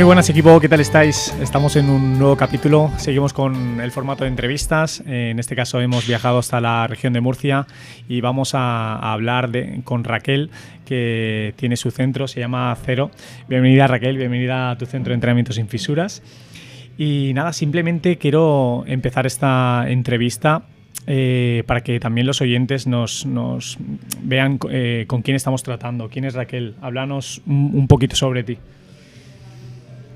Muy buenas equipo, ¿qué tal estáis? Estamos en un nuevo capítulo, seguimos con el formato de entrevistas, en este caso hemos viajado hasta la región de Murcia y vamos a, hablar con Raquel, que tiene su centro, se llama Cero. Bienvenida Raquel, bienvenida a tu centro de entrenamiento sin fisuras. Y nada, simplemente quiero empezar esta entrevista eh, para que también los oyentes nos, vean eh, con quién estamos tratando. ¿Quién es Raquel? Háblanos un poquito sobre ti.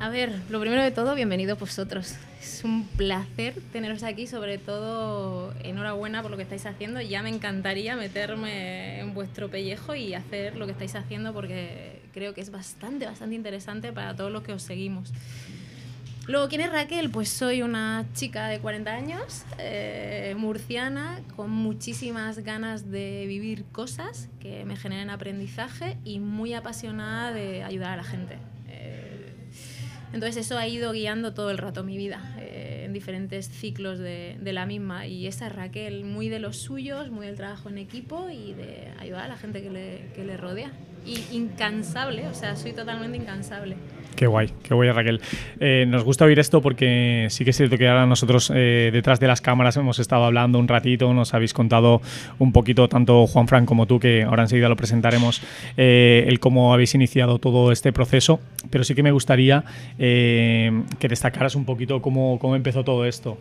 A ver, lo primero de todo, bienvenidos vosotros. Es un placer teneros aquí, sobre todo enhorabuena por lo que estáis haciendo. Ya me encantaría meterme en vuestro pellejo y hacer lo que estáis haciendo porque creo que es bastante, bastante interesante para todos los que os seguimos. Luego, ¿quién es Raquel? Pues soy una chica de 40 años, eh, murciana, con muchísimas ganas de vivir cosas que me generen aprendizaje y muy apasionada de ayudar a la gente. Entonces eso ha ido guiando todo el rato mi vida, eh, en diferentes ciclos de, la misma. Y esa Raquel, muy de los suyos, muy del trabajo en equipo y de ayudar a la gente que le, que le rodea. Y incansable, o sea, soy totalmente incansable. Qué guay, qué guay Raquel. Eh, nos gusta oír esto porque sí que es cierto que ahora nosotros eh, detrás de las cámaras hemos estado hablando un ratito, nos habéis contado un poquito, tanto Juan Fran como tú, que ahora enseguida lo presentaremos, eh, el cómo habéis iniciado todo este proceso, pero sí que me gustaría que destacaras un poquito cómo, cómo empezó todo esto,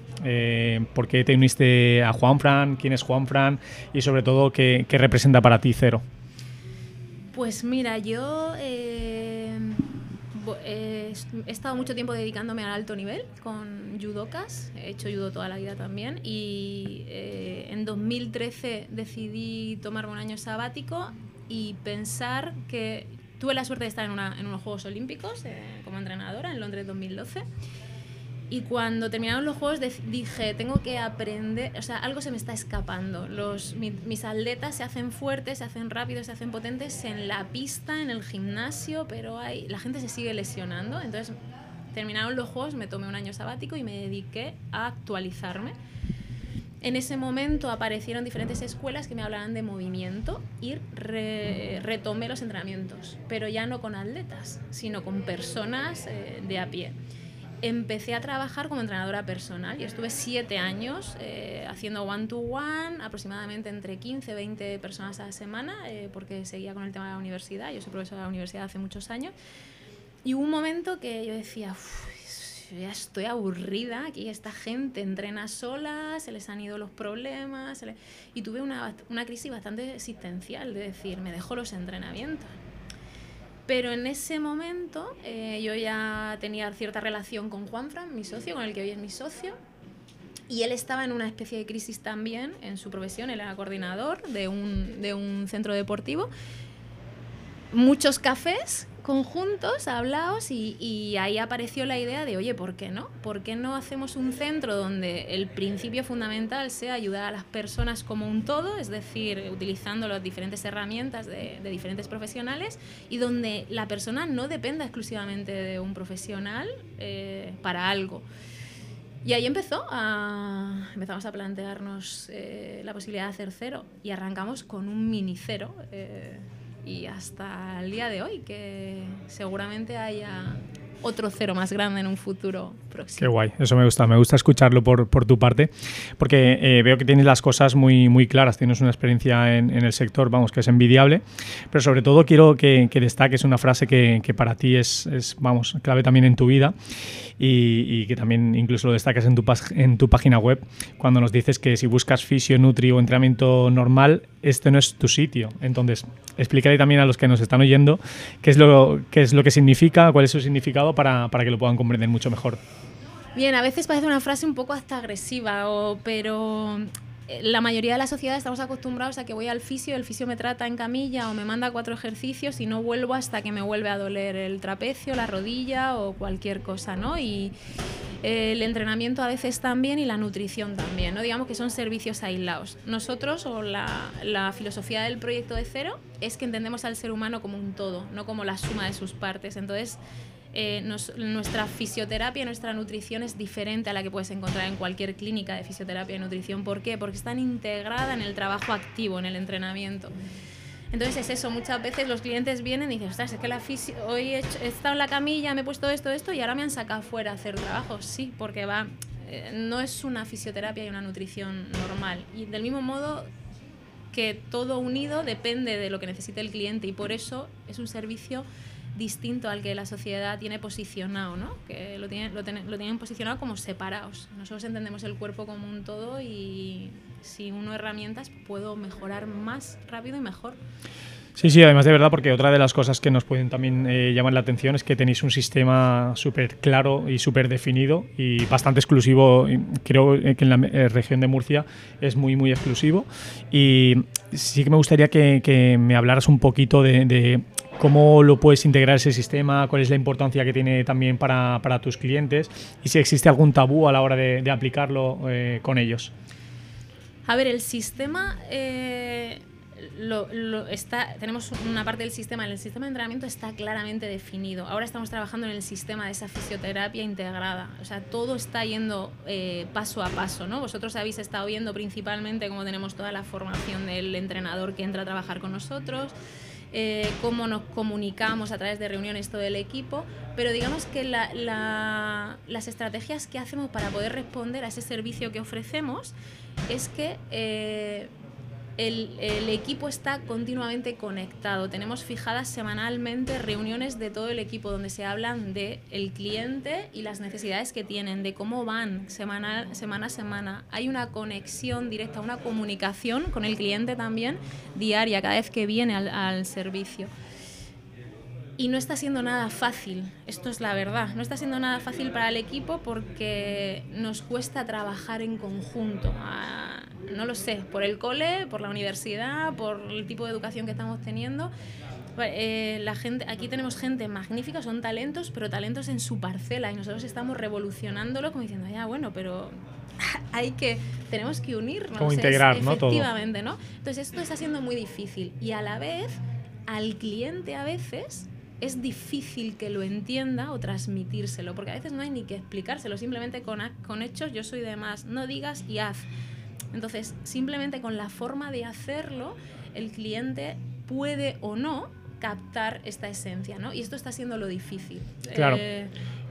por qué te uniste a Juan Fran, quién es Juan Fran y sobre todo qué, qué representa para ti Cero. Pues mira, yo he estado mucho tiempo dedicándome al alto nivel con judocas, he hecho judo toda la vida también y eh, en 2013 decidí tomarme un año sabático y pensar que tuve la suerte de estar en, unos Juegos Olímpicos eh, como entrenadora en Londres 2012 y cuando terminaron los juegos dije, tengo que aprender, o sea, algo se me está escapando. Los, mis atletas se hacen fuertes, se hacen rápidos, se hacen potentes en la pista, en el gimnasio, pero hay, la gente se sigue lesionando. Entonces, terminaron los juegos, me tomé un año sabático y me dediqué a actualizarme. En ese momento aparecieron diferentes escuelas que me hablaban de movimiento y retomé los entrenamientos, pero ya no con atletas, sino con personas eh, de a pie empecé a trabajar como entrenadora personal y estuve siete años eh, haciendo one-to-one, aproximadamente entre 15 y 20 personas a la semana, eh, porque seguía con el tema de la universidad, yo soy profesora de la universidad hace muchos años, y hubo un momento que yo decía, ya estoy aburrida, aquí esta gente entrena sola, se les han ido los problemas, y tuve una, una crisis bastante existencial de decir, me dejo los entrenamientos. Pero en ese momento eh, yo ya tenía cierta relación con Juanfran, mi socio, con el que hoy es mi socio, y él estaba en una especie de crisis también en su profesión, él era coordinador de un, de un centro deportivo. Muchos cafés conjuntos, hablados, y, ahí apareció la idea de, oye, ¿por qué no? ¿Por qué no hacemos un centro donde el principio fundamental sea ayudar a las personas como un todo, es decir, utilizando las diferentes herramientas de, de diferentes profesionales, y donde la persona no dependa exclusivamente de un profesional eh, para algo? Y ahí empezó a, empezamos a plantearnos eh, la posibilidad de hacer cero y arrancamos con un mini cero. Eh, y hasta el día de hoy, que seguramente haya otro cero más grande en un futuro próximo. Qué guay, eso me gusta, me gusta escucharlo por, por tu parte, porque eh, veo que tienes las cosas muy, muy claras, tienes una experiencia en, en, el sector, vamos, que es envidiable, pero sobre todo quiero que, que destaques una frase que, que para ti es, es, vamos, clave también en tu vida y, que también incluso lo destacas en tu, en tu página web cuando nos dices que si buscas fisio, nutri o entrenamiento normal, este no es tu sitio. Entonces, explícale también a los que nos están oyendo qué es lo, qué es lo que significa, cuál es su significado para, para que lo puedan comprender mucho mejor. Bien, a veces parece una frase un poco hasta agresiva, pero la mayoría de la sociedad estamos acostumbrados a que voy al fisio, el fisio me trata en camilla o me manda cuatro ejercicios y no vuelvo hasta que me vuelve a doler el trapecio, la rodilla o cualquier cosa, ¿no? Y el entrenamiento a veces también y la nutrición también, ¿no? Digamos que son servicios aislados. Nosotros o la, la filosofía del proyecto de cero es que entendemos al ser humano como un todo, no como la suma de sus partes. Entonces, eh, nuestra fisioterapia, nuestra nutrición es diferente a la que puedes encontrar en cualquier clínica de fisioterapia y nutrición. ¿Por qué? Porque están integrada en el trabajo activo, en el entrenamiento. Entonces es eso, muchas veces los clientes vienen y dicen, ostras, es que la hoy he, estado en la camilla, me he puesto esto, esto y ahora me han sacado fuera a hacer trabajo. Sí, porque va, eh, no es una fisioterapia y una nutrición normal. Y del mismo modo que todo unido depende de lo que necesite el cliente y por eso es un servicio distinto al que la sociedad tiene posicionado, ¿no? que lo, tiene, lo, lo tienen posicionado como separados. Nosotros entendemos el cuerpo como un todo y si uno herramientas puedo mejorar más rápido y mejor. Sí, sí, además de verdad, porque otra de las cosas que nos pueden también eh, llamar la atención es que tenéis un sistema súper claro y súper definido y bastante exclusivo. Creo que en la eh, región de Murcia es muy, muy exclusivo. Y sí que me gustaría que, me hablaras un poquito de, cómo lo puedes integrar ese sistema, cuál es la importancia que tiene también para, tus clientes y si existe algún tabú a la hora de, aplicarlo eh, con ellos. A ver, el sistema lo, está, tenemos una parte del sistema, el sistema de entrenamiento está claramente definido. Ahora estamos trabajando en el sistema de esa fisioterapia integrada. O sea, todo está yendo eh, paso a paso, ¿no? Vosotros habéis estado viendo principalmente cómo tenemos toda la formación del entrenador que entra a trabajar con nosotros. Eh, cómo nos comunicamos a través de reuniones todo el equipo, pero digamos que las estrategias que hacemos para poder responder a ese servicio que ofrecemos es que eh, el, equipo está continuamente conectado. Tenemos fijadas semanalmente reuniones de todo el equipo donde se hablan de el cliente y las necesidades que tienen, de cómo van semana, semana a semana. Hay una conexión directa, una comunicación con el cliente también diaria cada vez que viene al servicio. Y no está siendo nada fácil, esto es la verdad, no está siendo nada fácil para el equipo porque nos cuesta trabajar en conjunto. Ah, no lo sé, por el cole, por la universidad, por el tipo de educación que estamos teniendo. Eh, la gente, aquí tenemos gente magnífica, son talentos, pero talentos en su parcela y nosotros estamos revolucionándolo como diciendo, ya bueno, pero hay que, tenemos que unirnos. Como integrar, ¿no? Efectivamente, ¿no? Entonces esto está siendo muy difícil y a la vez al cliente a veces es difícil que lo entienda o transmitírselo, porque a veces no hay ni que explicárselo, simplemente con, con hechos yo soy de más, no digas y haz. Entonces, simplemente con la forma de hacerlo, el cliente puede o no captar esta esencia, ¿no? Y esto está siendo lo difícil. Claro. Eh,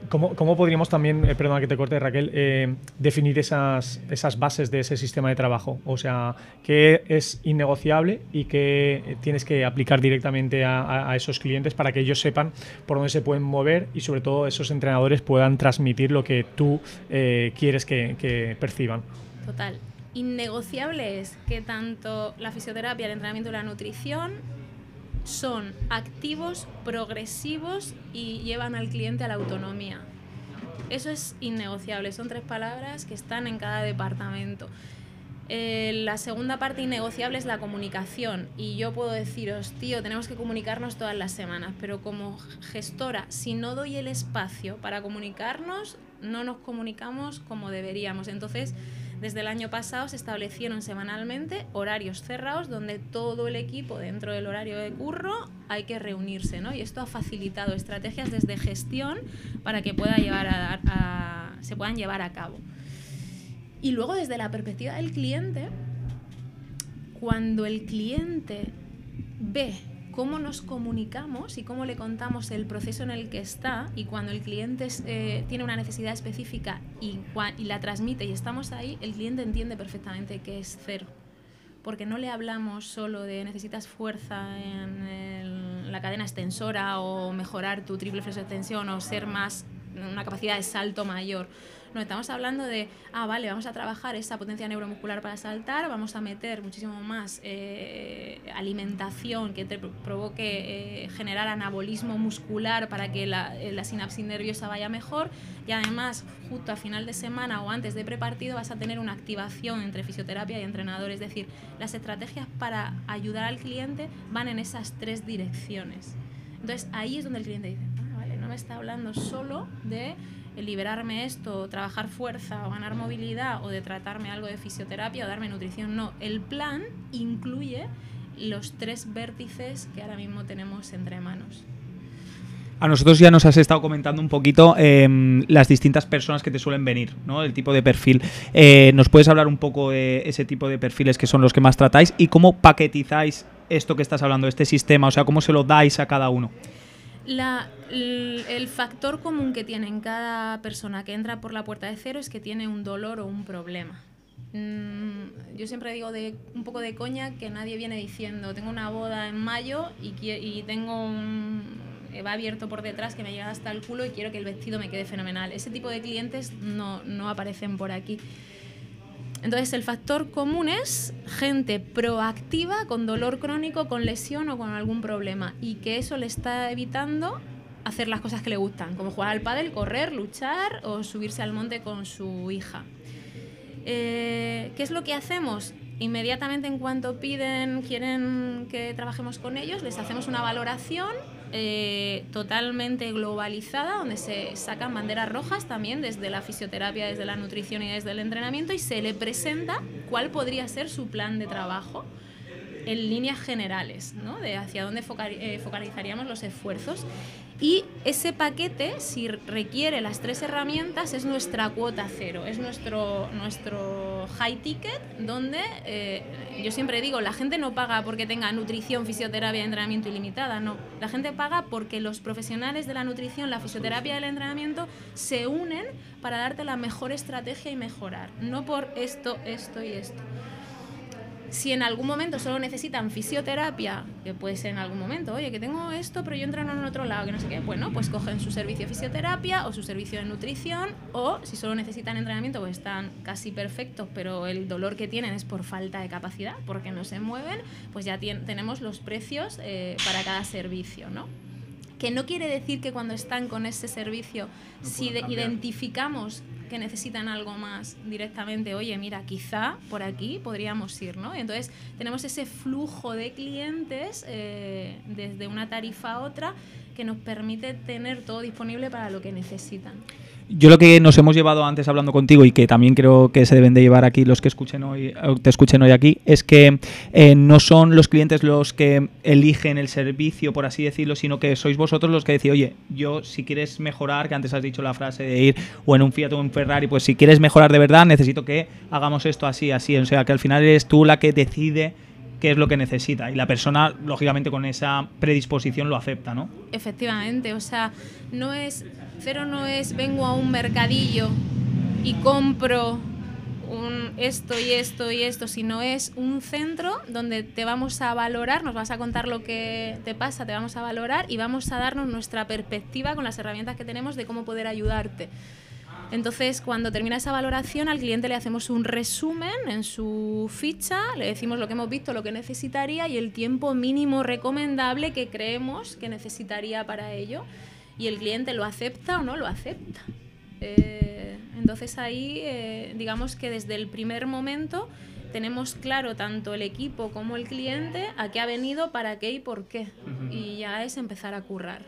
¿Cómo, podríamos también, eh, perdona que te corte Raquel, eh, definir esas, esas bases de ese sistema de trabajo? O sea, ¿qué es innegociable y qué tienes que aplicar directamente a, esos clientes para que ellos sepan por dónde se pueden mover y sobre todo esos entrenadores puedan transmitir lo que tú eh, quieres que, que perciban? Total. Innegociable es que tanto la fisioterapia, el entrenamiento y la nutrición son activos, progresivos y llevan al cliente a la autonomía. Eso es innegociable, son tres palabras que están en cada departamento. Eh, la segunda parte innegociable es la comunicación y yo puedo deciros, tío, tenemos que comunicarnos todas las semanas, pero como gestora, si no doy el espacio para comunicarnos, no nos comunicamos como deberíamos. Entonces, desde el año pasado se establecieron semanalmente horarios cerrados donde todo el equipo dentro del horario de curro hay que reunirse, ¿no? Y esto ha facilitado estrategias desde gestión para que pueda llevar a, se puedan llevar a cabo. Y luego desde la perspectiva del cliente, cuando el cliente ve cómo nos comunicamos y cómo le contamos el proceso en el que está y cuando el cliente eh, tiene una necesidad específica y, y, la transmite y estamos ahí, el cliente entiende perfectamente que es cero. Porque no le hablamos solo de necesitas fuerza en la cadena extensora o mejorar tu triple flexo extensión o ser más, una capacidad de salto mayor no, estamos hablando de, ah, vale, vamos a trabajar esa potencia neuromuscular para saltar, vamos a meter muchísimo más eh, alimentación que te provoque eh, generar anabolismo muscular para que la, eh, la, sinapsis nerviosa vaya mejor y además justo a final de semana o antes de prepartido vas a tener una activación entre fisioterapia y entrenador, es decir, las estrategias para ayudar al cliente van en esas tres direcciones. Entonces ahí es donde el cliente dice, ah, vale, no me está hablando solo de liberarme esto, trabajar fuerza o ganar movilidad o de tratarme algo de fisioterapia o darme nutrición. No, el plan incluye los tres vértices que ahora mismo tenemos entre manos. A nosotros ya nos has estado comentando un poquito em, las distintas personas que te suelen venir, ¿no? El tipo de perfil. Eh, ¿Nos puedes hablar un poco de ese tipo de perfiles que son los que más tratáis y cómo paquetizáis esto que estás hablando, este sistema? O sea, ¿cómo se lo dais a cada uno? El, factor común que tiene en cada persona que entra por la puerta de cero es que tiene un dolor o un problema. Mm, yo siempre digo de un poco de coña que nadie viene diciendo tengo una boda en mayo y, y tengo un va abierto por detrás que me llega hasta el culo y quiero que el vestido me quede fenomenal. Ese tipo de clientes no, no aparecen por aquí. Entonces el factor común es gente proactiva con dolor crónico, con lesión o con algún problema y que eso le está evitando hacer las cosas que le gustan, como jugar al pádel, correr, luchar o subirse al monte con su hija. Eh, ¿Qué es lo que hacemos? Inmediatamente en cuanto piden, quieren que trabajemos con ellos, les hacemos una valoración eh, totalmente globalizada, donde se sacan banderas rojas también desde la fisioterapia, desde la nutrición y desde el entrenamiento, y se le presenta cuál podría ser su plan de trabajo en líneas generales, ¿no? de hacia dónde eh, focalizaríamos los esfuerzos. Y ese paquete, si requiere las tres herramientas, es nuestra cuota cero, es nuestro, nuestro high ticket, donde eh, yo siempre digo, la gente no paga porque tenga nutrición, fisioterapia, entrenamiento ilimitada, no. La gente paga porque los profesionales de la nutrición, la fisioterapia y el entrenamiento se unen para darte la mejor estrategia y mejorar, no por esto, esto y esto. Si en algún momento solo necesitan fisioterapia, que puede ser en algún momento, oye, que tengo esto, pero yo entreno en otro lado, que no sé qué, bueno, pues cogen su servicio de fisioterapia o su servicio de nutrición, o si solo necesitan entrenamiento, pues están casi perfectos, pero el dolor que tienen es por falta de capacidad, porque no se mueven, pues ya tenemos los precios eh, para cada servicio, ¿no? Que no quiere decir que cuando están con ese servicio, si identificamos que necesitan algo más directamente, oye, mira, quizá por aquí podríamos ir, ¿no? Entonces tenemos ese flujo de clientes eh, desde una tarifa a otra que nos permite tener todo disponible para lo que necesitan. Yo lo que nos hemos llevado antes hablando contigo y que también creo que se deben de llevar aquí los que escuchen hoy, te escuchen hoy aquí, es que eh, no son los clientes los que eligen el servicio, por así decirlo, sino que sois vosotros los que decís, oye, yo si quieres mejorar, que antes has dicho la frase de ir o en un Fiat o en un Ferrari, pues si quieres mejorar de verdad, necesito que hagamos esto así, así. O sea, que al final eres tú la que decide qué es lo que necesita. Y la persona, lógicamente, con esa predisposición lo acepta, ¿no? Efectivamente, o sea, no es, cero no es vengo a un mercadillo y compro esto y esto y esto, sino es un centro donde te vamos a valorar, nos vas a contar lo que te pasa, te vamos a valorar y vamos a darnos nuestra perspectiva con las herramientas que tenemos de cómo poder ayudarte. Entonces, cuando termina esa valoración, al cliente le hacemos un resumen en su ficha, le decimos lo que hemos visto, lo que necesitaría y el tiempo mínimo recomendable que creemos que necesitaría para ello. Y el cliente lo acepta o no lo acepta. Eh, entonces ahí, eh, digamos que desde el primer momento tenemos claro tanto el equipo como el cliente a qué ha venido, para qué y por qué. Y ya es empezar a currar.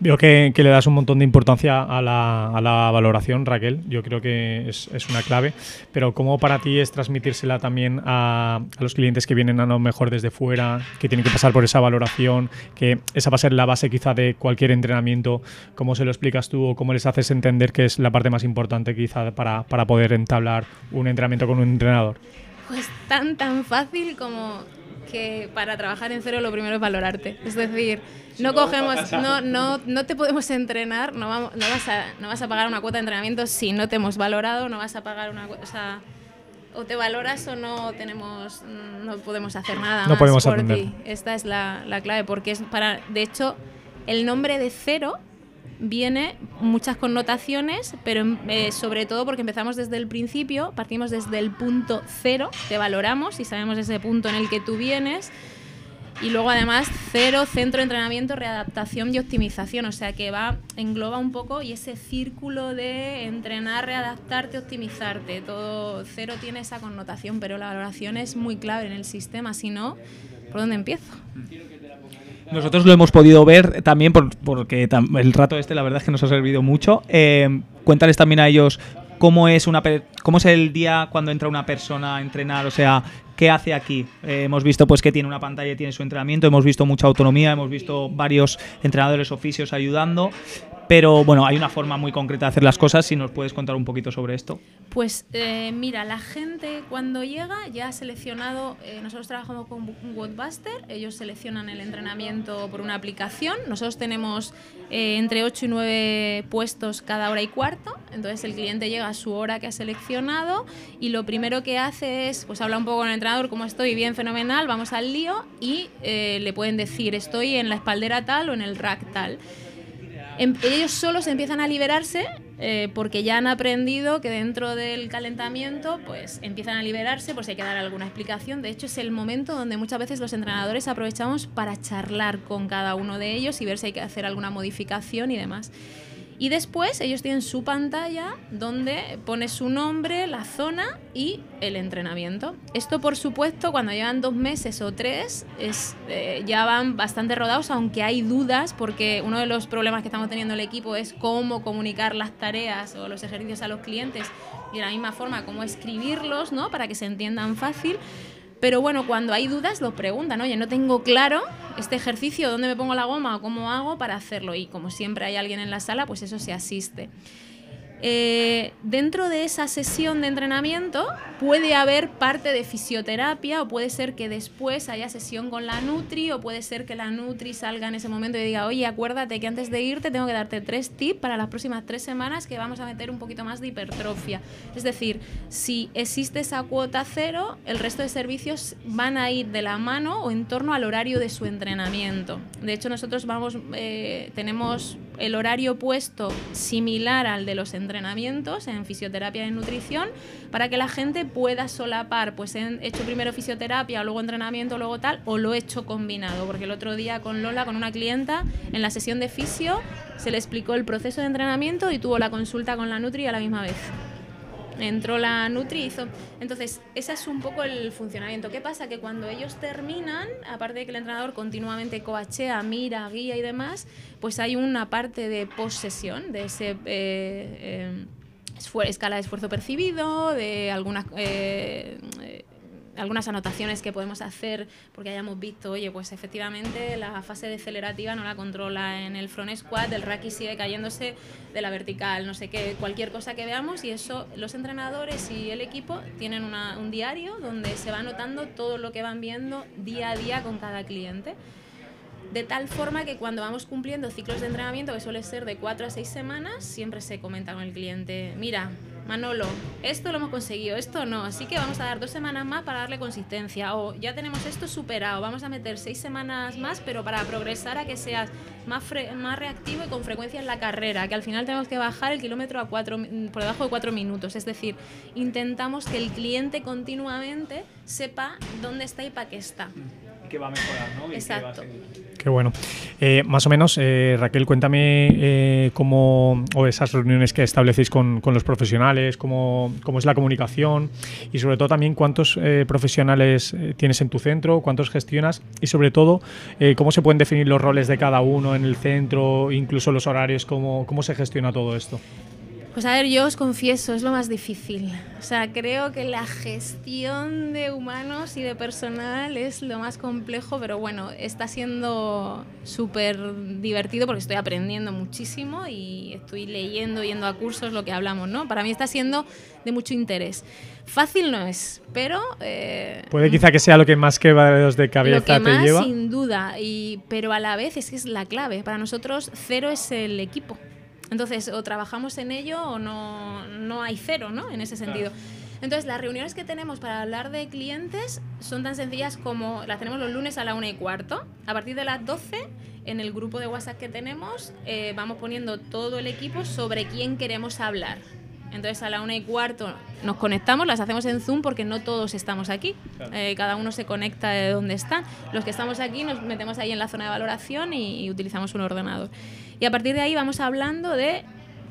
Veo que, le das un montón de importancia a la, valoración, Raquel. Yo creo que es, una clave. Pero ¿cómo para ti es transmitírsela también a, los clientes que vienen a lo mejor desde fuera, que tienen que pasar por esa valoración, que esa va a ser la base quizá de cualquier entrenamiento? ¿Cómo se lo explicas tú o cómo les haces entender que es la parte más importante quizá para, para poder entablar un entrenamiento con un entrenador? Pues tan, tan fácil como que para trabajar en cero lo primero es valorarte. Es decir, no cogemos, no, no, no te podemos entrenar, no, vamos, no, vas a, no vas a pagar una cuota de entrenamiento si no te hemos valorado, no vas a pagar una o sea, o te valoras o no tenemos, no podemos hacer nada no más podemos por ti. Esta es la, la clave, porque es para, de hecho, el nombre de cero viene muchas connotaciones, pero eh, sobre todo porque empezamos desde el principio, partimos desde el punto cero, te valoramos y sabemos ese punto en el que tú vienes. Y luego además cero centro de entrenamiento, readaptación y optimización, o sea que va, engloba un poco y ese círculo de entrenar, readaptarte, optimizarte, todo cero tiene esa connotación, pero la valoración es muy clave en el sistema, si no, ¿por dónde empiezo? Nosotros lo hemos podido ver también porque el rato este la verdad es que nos ha servido mucho. Eh, cuéntales también a ellos cómo es una cómo es el día cuando entra una persona a entrenar, o sea, qué hace aquí. Eh, hemos visto pues que tiene una pantalla y tiene su entrenamiento, hemos visto mucha autonomía, hemos visto varios entrenadores oficios ayudando. Pero bueno, hay una forma muy concreta de hacer las cosas. Si nos puedes contar un poquito sobre esto. Pues eh, mira, la gente cuando llega ya ha seleccionado. Eh, nosotros trabajamos con Woodbuster. Ellos seleccionan el entrenamiento por una aplicación. Nosotros tenemos eh, entre 8 y 9 puestos cada hora y cuarto. Entonces el cliente llega a su hora que ha seleccionado y lo primero que hace es, pues habla un poco con el entrenador, como estoy bien, fenomenal, vamos al lío y le pueden decir, estoy en la espaldera tal o en el rack tal. Em, ellos solos empiezan a liberarse eh, porque ya han aprendido que dentro del calentamiento pues empiezan a liberarse por si hay que dar alguna explicación. De hecho es el momento donde muchas veces los entrenadores aprovechamos para charlar con cada uno de ellos y ver si hay que hacer alguna modificación y demás. Y después ellos tienen su pantalla donde pone su nombre, la zona y el entrenamiento. Esto, por supuesto, cuando llevan dos meses o tres, es, eh, ya van bastante rodados, aunque hay dudas, porque uno de los problemas que estamos teniendo el equipo es cómo comunicar las tareas o los ejercicios a los clientes y de la misma forma cómo escribirlos, ¿no? Para que se entiendan fácil. Pero bueno, cuando hay dudas lo preguntan, oye, no tengo claro este ejercicio, dónde me pongo la goma o cómo hago para hacerlo. Y como siempre hay alguien en la sala, pues eso se asiste. Eh, dentro de esa sesión de entrenamiento puede haber parte de fisioterapia o puede ser que después haya sesión con la Nutri o puede ser que la Nutri salga en ese momento y diga, oye, acuérdate que antes de irte tengo que darte tres tips para las próximas tres semanas que vamos a meter un poquito más de hipertrofia. Es decir, si existe esa cuota cero, el resto de servicios van a ir de la mano o en torno al horario de su entrenamiento. De hecho, nosotros vamos, eh, tenemos el horario puesto similar al de los entrenamientos en fisioterapia y nutrición para que la gente pueda solapar, pues he hecho primero fisioterapia, luego entrenamiento, luego tal, o lo he hecho combinado, porque el otro día con Lola, con una clienta, en la sesión de fisio, se le explicó el proceso de entrenamiento y tuvo la consulta con la Nutri a la misma vez entró la Nutri hizo. Entonces, ese es un poco el funcionamiento. ¿Qué pasa? Que cuando ellos terminan, aparte de que el entrenador continuamente coachea, mira, guía y demás, pues hay una parte de post-sesión, de ese. Eh, eh, escala de esfuerzo percibido, de algunas eh, algunas anotaciones que podemos hacer porque hayamos visto, oye, pues efectivamente la fase decelerativa no la controla en el front squat, el raki sigue cayéndose de la vertical, no sé qué, cualquier cosa que veamos y eso los entrenadores y el equipo tienen un diario donde se va anotando todo lo que van viendo día a día con cada cliente. De tal forma que cuando vamos cumpliendo ciclos de entrenamiento, que suele ser de 4 a 6 semanas, siempre se comenta con el cliente, mira, Manolo, esto lo hemos conseguido, esto no, así que vamos a dar dos semanas más para darle consistencia. O ya tenemos esto superado, vamos a meter seis semanas más, pero para progresar a que seas más, más reactivo y con frecuencia en la carrera, que al final tenemos que bajar el kilómetro a cuatro, por debajo de cuatro minutos. Es decir, intentamos que el cliente continuamente sepa dónde está y para qué está. que va a mejorar, ¿no? Exacto. Qué bueno. Eh, más o menos, eh, Raquel, cuéntame eh, cómo, o esas reuniones que establecéis con, con los profesionales, cómo, cómo, es la comunicación y sobre todo también cuántos profesionales tienes en tu centro, cuántos gestionas y sobre todo cómo se pueden definir los roles de cada uno en el centro, incluso los horarios, cómo, cómo se gestiona todo esto. Pues a ver, yo os confieso, es lo más difícil. O sea, creo que la gestión de humanos y de personal es lo más complejo, pero bueno, está siendo súper divertido porque estoy aprendiendo muchísimo y estoy leyendo, yendo a cursos, lo que hablamos, ¿no? Para mí está siendo de mucho interés. Fácil no es, pero... Eh, Puede quizá que sea lo que más quebraderos de cabeza lo que te lleva. Sin duda, y, pero a la vez es que es la clave. Para nosotros cero es el equipo. Entonces, o trabajamos en ello o no, no hay cero, ¿no? En ese sentido. Entonces, las reuniones que tenemos para hablar de clientes son tan sencillas como las tenemos los lunes a la una y cuarto. A partir de las 12, en el grupo de WhatsApp que tenemos, eh, vamos poniendo todo el equipo sobre quién queremos hablar. Entonces a la una y cuarto nos conectamos, las hacemos en Zoom porque no todos estamos aquí. Eh, cada uno se conecta de donde están. Los que estamos aquí nos metemos ahí en la zona de valoración y utilizamos un ordenador. Y a partir de ahí vamos hablando de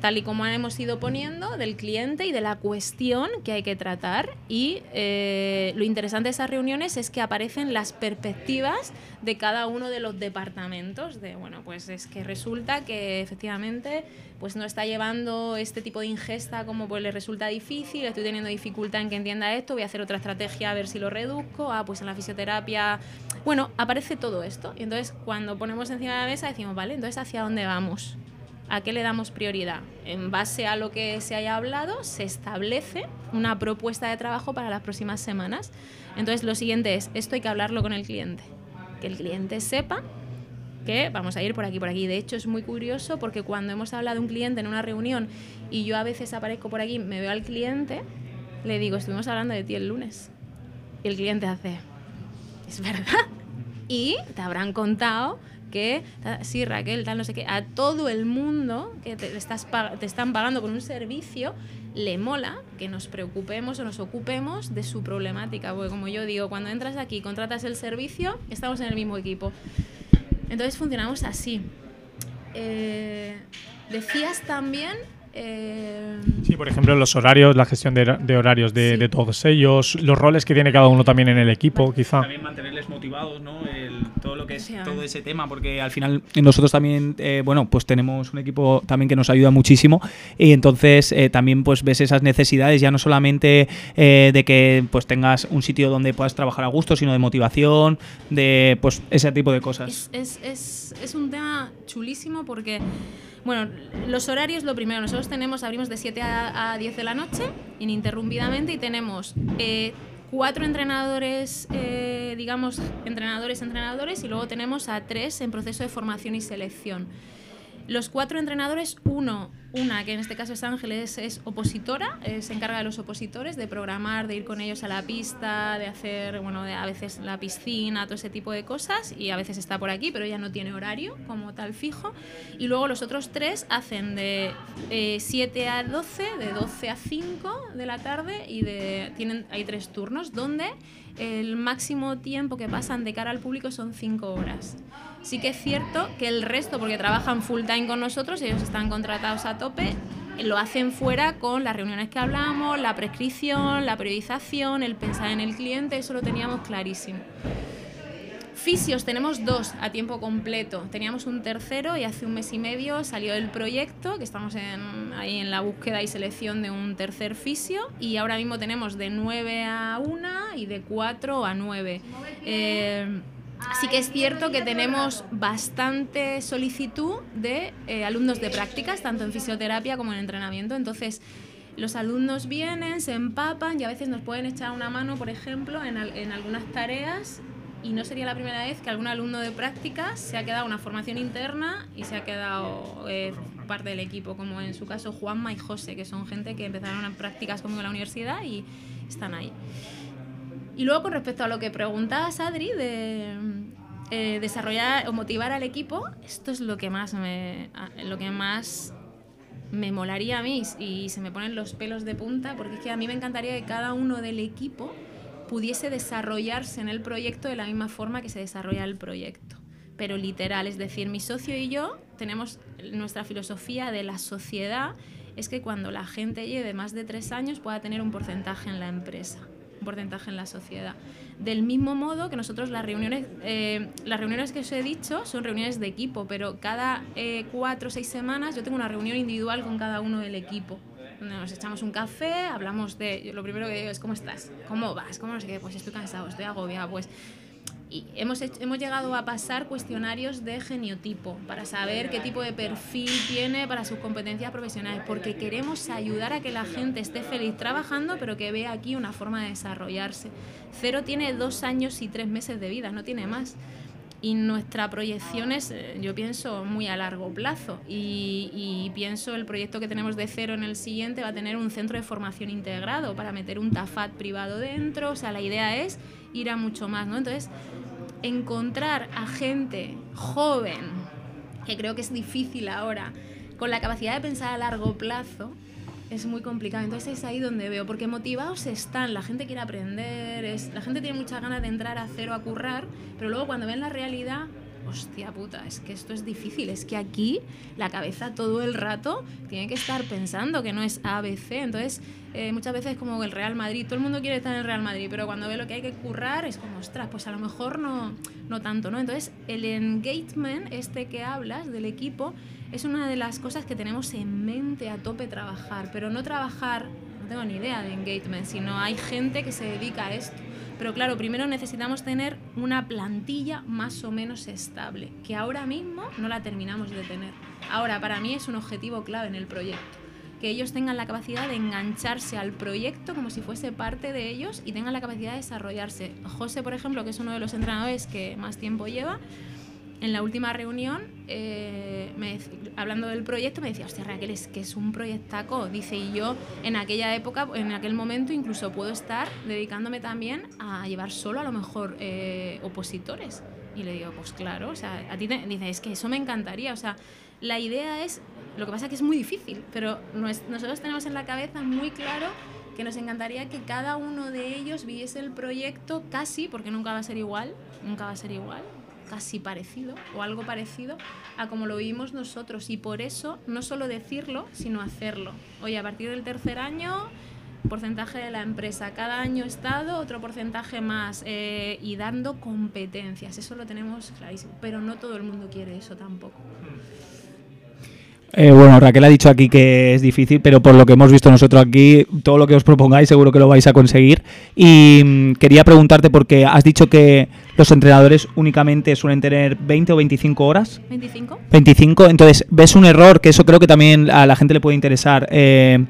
tal y como hemos ido poniendo, del cliente y de la cuestión que hay que tratar. Y eh, lo interesante de esas reuniones es que aparecen las perspectivas de cada uno de los departamentos. De, bueno, pues es que resulta que efectivamente pues no está llevando este tipo de ingesta como pues le resulta difícil, estoy teniendo dificultad en que entienda esto, voy a hacer otra estrategia a ver si lo reduzco, ah, pues en la fisioterapia, bueno, aparece todo esto. Y entonces cuando ponemos encima de la mesa decimos, vale, entonces hacia dónde vamos. ¿A qué le damos prioridad? En base a lo que se haya hablado, se establece una propuesta de trabajo para las próximas semanas. Entonces, lo siguiente es, esto hay que hablarlo con el cliente. Que el cliente sepa que vamos a ir por aquí, por aquí. De hecho, es muy curioso porque cuando hemos hablado de un cliente en una reunión y yo a veces aparezco por aquí, me veo al cliente, le digo, estuvimos hablando de ti el lunes. Y el cliente hace, es verdad. Y te habrán contado que, sí, Raquel, tal, no sé qué, a todo el mundo que te, estás, te están pagando por un servicio, le mola que nos preocupemos o nos ocupemos de su problemática. Porque como yo digo, cuando entras aquí y contratas el servicio, estamos en el mismo equipo. Entonces funcionamos así. Eh, decías también eh, sí, por ejemplo, los horarios, la gestión de, horarios de, todos ellos, los roles que tiene cada uno también en el equipo, quizá. También mantenerles motivados, ¿no? Todo lo que es todo ese tema, porque al final nosotros también, eh, bueno, pues tenemos un equipo también que nos ayuda muchísimo y entonces eh, también pues ves esas necesidades ya no solamente de que pues tengas un sitio donde puedas trabajar a gusto, sino de motivación, de pues ese tipo de cosas. es, es, es un tema chulísimo porque bueno, los horarios, lo primero, nosotros tenemos, abrimos de 7 a, 10 de la noche, ininterrumpidamente, y tenemos eh, cuatro entrenadores, eh, digamos, entrenadores, entrenadores, y luego tenemos a tres en proceso de formación y selección. Los cuatro entrenadores, uno, una que en este caso es Ángeles, es opositora, eh, se encarga de los opositores, de programar, de ir con ellos a la pista, de hacer, bueno, a veces la piscina, todo ese tipo de cosas, y a veces está por aquí, pero ella no tiene horario como tal fijo. Y luego los otros tres hacen de 7 eh, a 12, de 12 a 5 de la tarde, y de, tienen, hay tres turnos donde el máximo tiempo que pasan de cara al público son 5 horas. Sí que es cierto que el resto, porque trabajan full time con nosotros, ellos están contratados a tope, lo hacen fuera con las reuniones que hablamos, la prescripción, la periodización, el pensar en el cliente, eso lo teníamos clarísimo. Fisios tenemos dos a tiempo completo. Teníamos un tercero y hace un mes y medio salió el proyecto, que estamos ahí en la búsqueda y selección de un tercer fisio. Y ahora mismo tenemos de 9 a 1 y de 4 a 9. Sí que es cierto que tenemos bastante solicitud de eh, alumnos de prácticas, tanto en fisioterapia como en entrenamiento. Entonces, los alumnos vienen, se empapan y a veces nos pueden echar una mano, por ejemplo, en, algunas tareas. Y no sería la primera vez que algún alumno de prácticas se ha quedado una formación interna y se ha quedado eh, parte del equipo, como en su caso Juanma y José, que son gente que empezaron a prácticas conmigo en la universidad y están ahí. Y luego con respecto a lo que preguntabas, Adri, de eh, desarrollar o motivar al equipo, esto es lo que más me, lo que más me molaría a mí y se me ponen los pelos de punta, porque es que a mí me encantaría que cada uno del equipo pudiese desarrollarse en el proyecto de la misma forma que se desarrolla el proyecto. Pero literal, es decir, mi socio y yo tenemos nuestra filosofía de la sociedad, es que cuando la gente lleve más de tres años pueda tener un porcentaje en la empresa porcentaje en la sociedad. Del mismo modo que nosotros las reuniones, eh, las reuniones que os he dicho son reuniones de equipo, pero cada eh, cuatro o seis semanas yo tengo una reunión individual con cada uno del equipo. Nos echamos un café, hablamos de. Lo primero que digo es: ¿cómo estás? ¿Cómo vas? ¿Cómo no sé qué? Pues estoy cansado, estoy agobiado. Pues y hemos, hemos llegado a pasar cuestionarios de geniotipo para saber qué tipo de perfil tiene para sus competencias profesionales, porque queremos ayudar a que la gente esté feliz trabajando, pero que vea aquí una forma de desarrollarse. Cero tiene dos años y tres meses de vida, no tiene más. Y nuestra proyección es, eh, yo pienso, muy a largo plazo. Y, y, pienso el proyecto que tenemos de cero en el siguiente va a tener un centro de formación integrado para meter un TAFAT privado dentro. O sea, la idea es ir a mucho más, ¿no? Entonces, encontrar a gente joven, que creo que es difícil ahora, con la capacidad de pensar a largo plazo, es muy complicado. Entonces es ahí donde veo, porque motivados están, la gente quiere aprender, es, la gente tiene muchas ganas de entrar a cero a currar, pero luego cuando ven la realidad hostia puta, es que esto es difícil, es que aquí la cabeza todo el rato tiene que estar pensando que no es ABC. Entonces, eh, muchas veces como el Real Madrid, todo el mundo quiere estar en el Real Madrid, pero cuando ve lo que hay que currar es como, ostras, pues a lo mejor no, no tanto, ¿no? Entonces, el engagement, este que hablas del equipo, es una de las cosas que tenemos en mente a tope trabajar, pero no trabajar, no tengo ni idea de engagement, sino hay gente que se dedica a esto. Pero claro, primero necesitamos tener una plantilla más o menos estable, que ahora mismo no la terminamos de tener. Ahora, para mí es un objetivo clave en el proyecto que ellos tengan la capacidad de engancharse al proyecto como si fuese parte de ellos y tengan la capacidad de desarrollarse. José, por ejemplo, que es uno de los entrenadores que más tiempo lleva, en la última reunión, eh, hablando del proyecto, me decía, hostia, Raquel, es que es un proyectaco. Dice, y yo en aquella época, en aquel momento, incluso puedo estar dedicándome también a llevar solo a lo mejor eh, opositores. Y le digo, pues claro, o sea, a ti te, dice, es que eso me encantaría. O sea, la idea es, lo que pasa es que es muy difícil, pero nosotros tenemos en la cabeza muy claro que nos encantaría que cada uno de ellos viese el proyecto casi, porque nunca va a ser igual, nunca va a ser igual, casi parecido o algo parecido a como lo vivimos nosotros. Y por eso no solo decirlo, sino hacerlo. Oye, a partir del tercer año, porcentaje de la empresa, cada año estado, otro porcentaje más eh, y dando competencias, eso lo tenemos clarísimo, pero no todo el mundo quiere eso tampoco. Eh, bueno, Raquel ha dicho aquí que es difícil, pero por lo que hemos visto nosotros aquí, todo lo que os propongáis seguro que lo vais a conseguir. Y mm, quería preguntarte, porque has dicho que los entrenadores únicamente suelen tener 20 o 25 horas. 25. 25, entonces, ¿ves un error? Que eso creo que también a la gente le puede interesar. Eh,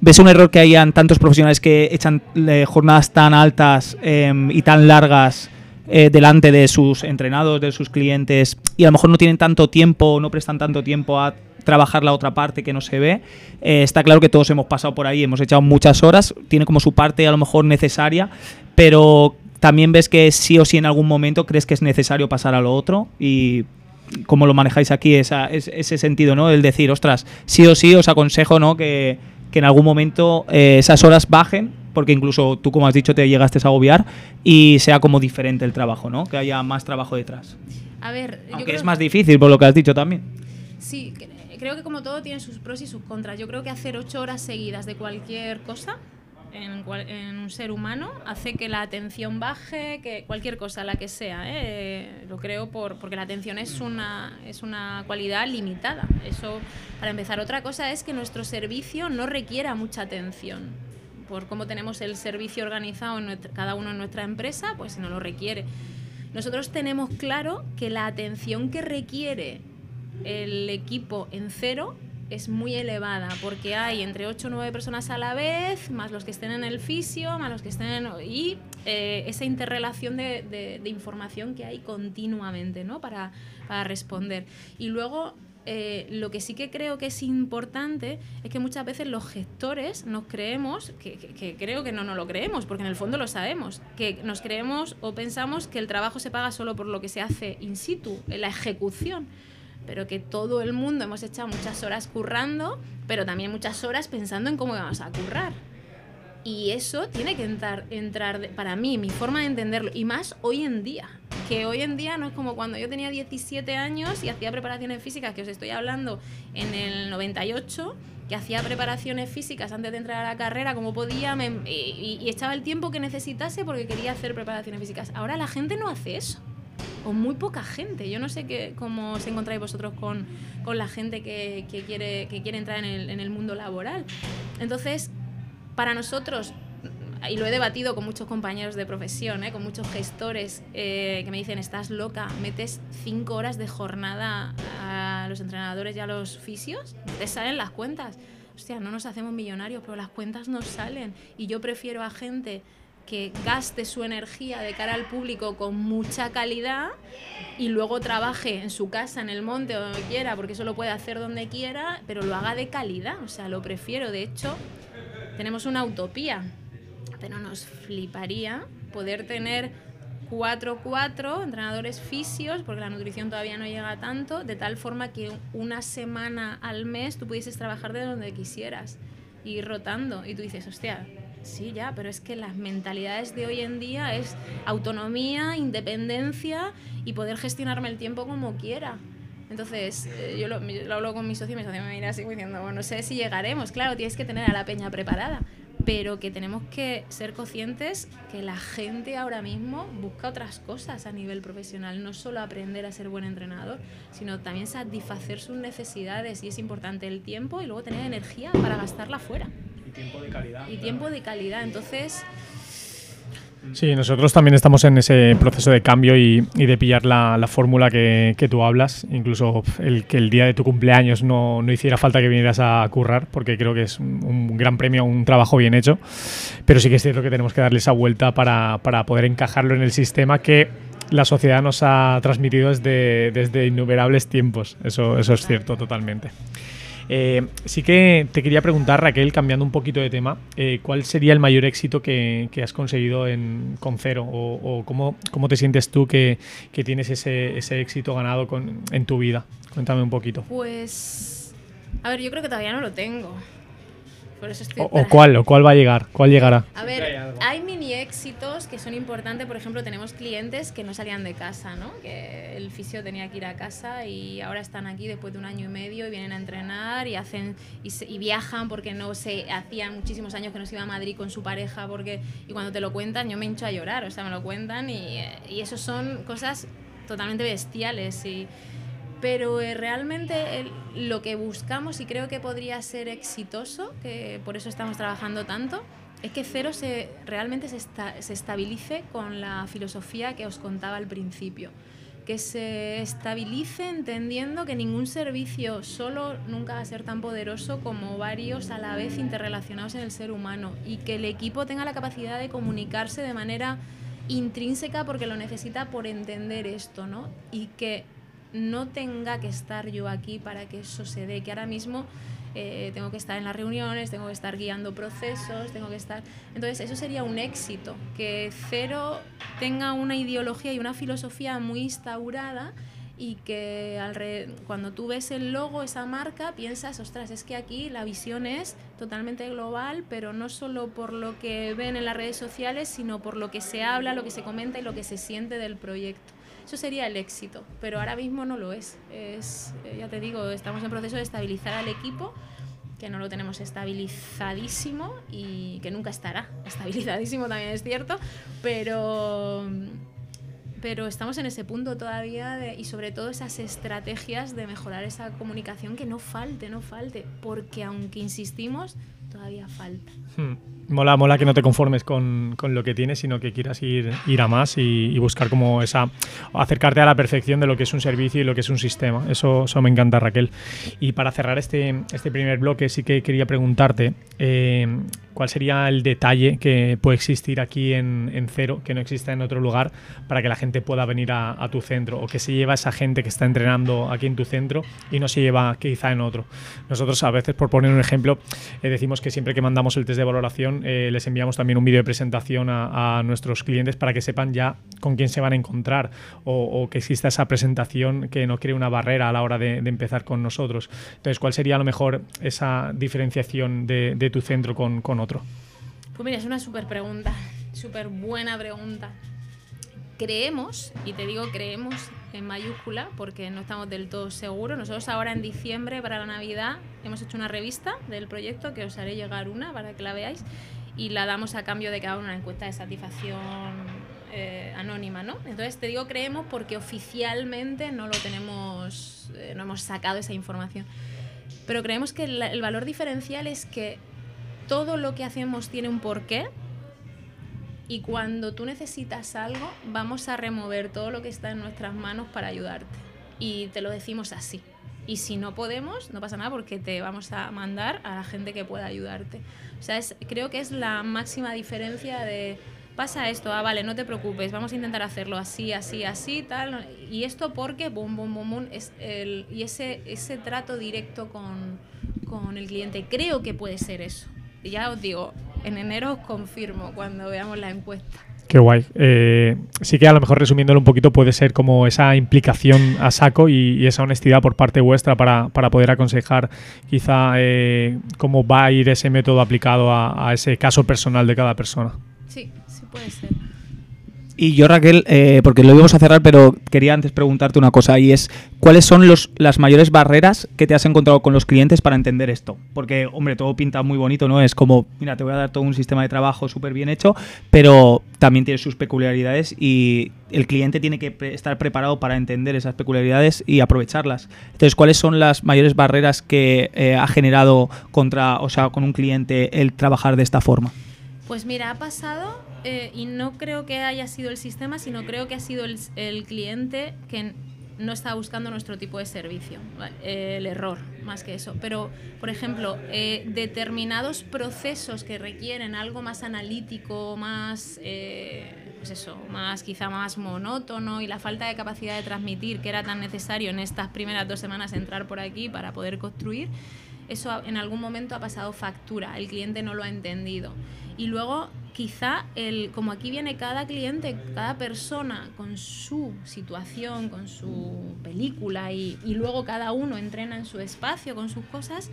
¿Ves un error que hayan tantos profesionales que echan eh, jornadas tan altas em, y tan largas? delante de sus entrenados, de sus clientes, y a lo mejor no tienen tanto tiempo, no prestan tanto tiempo a trabajar la otra parte que no se ve. Eh, está claro que todos hemos pasado por ahí, hemos echado muchas horas, tiene como su parte a lo mejor necesaria, pero también ves que sí o sí en algún momento crees que es necesario pasar a lo otro y cómo lo manejáis aquí, esa, ese sentido, ¿no? El decir, ostras, sí o sí os aconsejo, ¿no? Que, en algún momento eh, esas horas bajen, porque incluso tú, como has dicho, te llegaste a agobiar y sea como diferente el trabajo, ¿no? Que haya más trabajo detrás. A ver, Aunque es más difícil por lo que has dicho también. Sí, creo que como todo tiene sus pros y sus contras. Yo creo que hacer ocho horas seguidas de cualquier cosa en, un ser humano hace que la atención baje, que cualquier cosa, la que sea. ¿eh? Lo creo por, porque la atención es una, es una cualidad limitada. Eso, para empezar, otra cosa es que nuestro servicio no requiera mucha atención. Por cómo tenemos el servicio organizado en cada uno en nuestra empresa, pues no lo requiere. Nosotros tenemos claro que la atención que requiere el equipo en cero es muy elevada porque hay entre 8 o 9 personas a la vez, más los que estén en el fisio, más los que estén en... y eh, esa interrelación de, información que hay continuamente ¿no? para, responder. Y luego eh, lo que sí que creo que es importante es que muchas veces los gestores nos creemos, que, que, creo que no nos lo creemos, porque en el fondo lo sabemos, que nos creemos o pensamos que el trabajo se paga solo por lo que se hace in situ, en la ejecución pero que todo el mundo hemos echado muchas horas currando, pero también muchas horas pensando en cómo vamos a currar. Y eso tiene que entrar, entrar para mí, mi forma de entenderlo, y más hoy en día, que hoy en día no es como cuando yo tenía 17 años y hacía preparaciones físicas, que os estoy hablando en el 98, que hacía preparaciones físicas antes de entrar a la carrera como podía y, y echaba el tiempo que necesitase porque quería hacer preparaciones físicas. Ahora la gente no hace eso o muy poca gente. Yo no sé qué, cómo os encontráis vosotros con, con la gente que, que, quiere, que quiere entrar en el, en el mundo laboral. Entonces, para nosotros, y lo he debatido con muchos compañeros de profesión, ¿eh? con muchos gestores eh, que me dicen, estás loca, metes cinco horas de jornada a los entrenadores y a los fisios, te salen las cuentas. Hostia, no nos hacemos millonarios, pero las cuentas nos salen. Y yo prefiero a gente que gaste su energía de cara al público con mucha calidad y luego trabaje en su casa, en el monte donde quiera, porque eso lo puede hacer donde quiera, pero lo haga de calidad, o sea, lo prefiero. De hecho, tenemos una utopía, pero nos fliparía poder tener cuatro, cuatro entrenadores fisios, porque la nutrición todavía no llega tanto, de tal forma que una semana al mes tú pudieses trabajar de donde quisieras ir rotando. Y tú dices, hostia, sí, ya, pero es que las mentalidades de hoy en día es autonomía, independencia y poder gestionarme el tiempo como quiera. Entonces, eh, yo lo, hablo con mi socio y mi socio me mira así diciendo, bueno, no sé si llegaremos. Claro, tienes que tener a la peña preparada, pero que tenemos que ser conscientes que la gente ahora mismo busca otras cosas a nivel profesional, no solo aprender a ser buen entrenador, sino también satisfacer sus necesidades y es importante el tiempo y luego tener energía para gastarla fuera. Y tiempo de calidad. Y tiempo de calidad, entonces Sí, nosotros también estamos en ese proceso de cambio y, de pillar la, fórmula que, tú hablas. Incluso el que el día de tu cumpleaños no, hiciera falta que vinieras a currar, porque creo que es un, gran premio, un trabajo bien hecho. Pero sí que es cierto que tenemos que darle esa vuelta para, poder encajarlo en el sistema que la sociedad nos ha transmitido desde, desde innumerables tiempos. Eso, eso es cierto totalmente. Eh, sí que te quería preguntar, Raquel, cambiando un poquito de tema, eh, ¿cuál sería el mayor éxito que, has conseguido en, con Cero? ¿O, cómo, cómo, te sientes tú que, tienes ese, ese éxito ganado con, en tu vida? Cuéntame un poquito. Pues, a ver, yo creo que todavía no lo tengo o, cuál, o cuál va a llegar, cuál llegará. A ver, hay, mini éxitos que son importantes. Por ejemplo, tenemos clientes que no salían de casa, ¿no? Que el fisio tenía que ir a casa y ahora están aquí después de un año y medio y vienen a entrenar y hacen y, viajan porque no se hacían muchísimos años que no se iba a Madrid con su pareja porque y cuando te lo cuentan yo me hincho a llorar, o sea, me lo cuentan y, y eso son cosas totalmente bestiales y pero eh, realmente lo que buscamos y creo que podría ser exitoso, que por eso estamos trabajando tanto, es que Cero se, realmente se, se estabilice con la filosofía que os contaba al principio. Que se estabilice entendiendo que ningún servicio solo nunca va a ser tan poderoso como varios a la vez interrelacionados en el ser humano y que el equipo tenga la capacidad de comunicarse de manera intrínseca porque lo necesita por entender esto, ¿no? Y que no tenga que estar yo aquí para que eso se dé, que ahora mismo eh, tengo que estar en las reuniones, tengo que estar guiando procesos, tengo que estar... Entonces eso sería un éxito, que Cero tenga una ideología y una filosofía muy instaurada y que cuando tú ves el logo, esa marca, piensas, ostras, es que aquí la visión es totalmente global, pero no solo por lo que ven en las redes sociales, sino por lo que se habla, lo que se comenta y lo que se siente del proyecto. Eso sería el éxito, pero ahora mismo no lo es. es eh, ya te digo, estamos en proceso de estabilizar al equipo, que no lo tenemos estabilizadísimo y que nunca estará estabilizadísimo, también es cierto, pero pero estamos en ese punto todavía y sobre todo esas estrategias de mejorar esa comunicación que no falte, no falte, porque aunque insistimos, todavía falta. Hmm. Mola, mola que no te conformes con, con, lo que tienes, sino que quieras ir, ir a más y, buscar como esa, acercarte a la perfección de lo que es un servicio y lo que es un sistema. Eso, eso me encanta, Raquel. Y para cerrar este, este primer bloque, sí que quería preguntarte, eh, ¿Cuál sería el detalle que puede existir aquí en, Cero, que no exista en otro lugar, para que la gente pueda venir a, tu centro? ¿O que se lleva esa gente que está entrenando aquí en tu centro y no se lleva quizá en otro? Nosotros a veces, por poner un ejemplo, eh, decimos que siempre que mandamos el test de valoración, eh, les enviamos también un vídeo de presentación a, nuestros clientes para que sepan ya con quién se van a encontrar o, que exista esa presentación que no cree una barrera a la hora de, empezar con nosotros. Entonces, ¿cuál sería a lo mejor esa diferenciación de, tu centro con, con otro? Pues mira, es una súper pregunta, súper buena pregunta. Creemos, y te digo creemos en mayúscula porque no estamos del todo seguros. Nosotros ahora en diciembre para la Navidad hemos hecho una revista del proyecto que os haré llegar una para que la veáis y la damos a cambio de que haga una encuesta de satisfacción eh, anónima, ¿no? Entonces te digo creemos porque oficialmente no lo tenemos, eh, no hemos sacado esa información. Pero creemos que el valor diferencial es que todo lo que hacemos tiene un porqué y cuando tú necesitas algo, vamos a remover todo lo que está en nuestras manos para ayudarte. Y te lo decimos así. Y si no podemos, no pasa nada porque te vamos a mandar a la gente que pueda ayudarte. O sea, creo que es la máxima diferencia de pasa esto, ah, vale, no te preocupes, vamos a intentar hacerlo así, así, así, tal. Y esto porque, boom, boom, boom, boom, es el, y ese, ese trato directo con, con el cliente. Creo que puede ser eso ya os digo, en enero os confirmo cuando veamos la encuesta. Qué guay. Eh, sí que a lo mejor resumiéndolo un poquito puede ser como esa implicación a saco y, esa honestidad por parte vuestra para, poder aconsejar quizá eh, cómo va a ir ese método aplicado a ese caso personal de cada persona. Sí, sí puede ser. Y yo, Raquel, eh, porque lo íbamos a cerrar, pero quería antes preguntarte una cosa y es, ¿cuáles son los, las mayores barreras que te has encontrado con los clientes para entender esto? Porque, hombre, todo pinta muy bonito, ¿no? Es como, mira, te voy a dar todo un sistema de trabajo súper bien hecho, pero también tiene sus peculiaridades y el cliente tiene que estar preparado para entender esas peculiaridades y aprovecharlas. Entonces, ¿cuáles son las mayores barreras que eh, ha generado contra, o sea, con un cliente el trabajar de esta forma? Pues mira, ha pasado eh, y no creo que haya sido el sistema, sino creo que ha sido el, cliente que no está buscando nuestro tipo de servicio, el error más que eso. Pero, por ejemplo, eh, determinados procesos que requieren algo más analítico, más, eh, pues eso, más quizá más monótono y la falta de capacidad de transmitir que era tan necesario en estas primeras dos semanas entrar por aquí para poder construir, eso en algún momento ha pasado factura, el cliente no lo ha entendido. Y luego quizá el, como aquí viene cada cliente, cada persona con su situación, con su película y, y luego cada uno entrena en su espacio con sus cosas,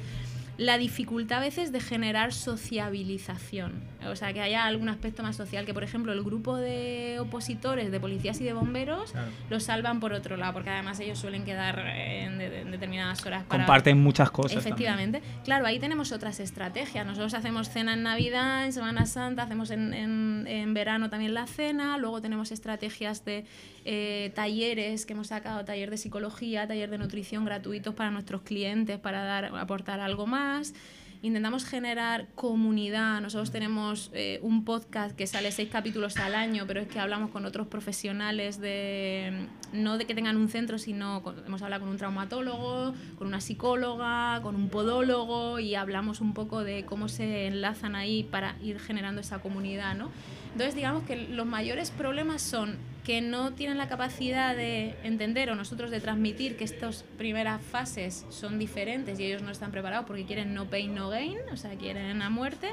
la dificultad a veces de generar sociabilización. O sea, que haya algún aspecto más social, que por ejemplo el grupo de opositores, de policías y de bomberos, los salvan por otro lado, porque además ellos suelen quedar en, determinadas horas. Para... Comparten muchas cosas. Efectivamente. Claro, ahí tenemos otras estrategias. Nosotros hacemos cena en Navidad, en Semana Santa, hacemos en, en, verano también la cena, luego tenemos estrategias de eh, talleres que hemos sacado, taller de psicología, taller de nutrición gratuitos para nuestros clientes, para dar, aportar algo más Intentamos generar comunidad. Nosotros tenemos eh, un podcast que sale seis capítulos al año, pero es que hablamos con otros profesionales de no de que tengan un centro, sino hemos hablado con un traumatólogo, con una psicóloga, con un podólogo y hablamos un poco de cómo se enlazan ahí para ir generando esa comunidad, ¿no? Entonces, digamos que los mayores problemas son que no tienen la capacidad de entender o nosotros de transmitir que estas primeras fases son diferentes y ellos no están preparados porque quieren no pain, no gain, o sea, quieren a muerte.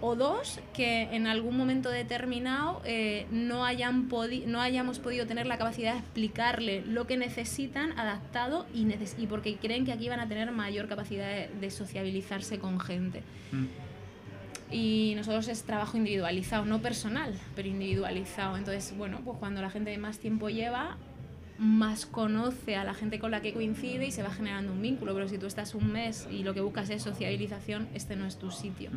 O dos, que en algún momento determinado eh, no, hayan no hayamos podido tener la capacidad de explicarle lo que necesitan adaptado y, y porque creen que aquí van a tener mayor capacidad de, sociabilizarse con gente. Mm y nosotros es trabajo individualizado, no personal, pero individualizado. Entonces, bueno, pues cuando la gente más tiempo lleva, más conoce a la gente con la que coincide y se va generando un vínculo. Pero si tú estás un mes y lo que buscas es sociabilización, este no es tu sitio.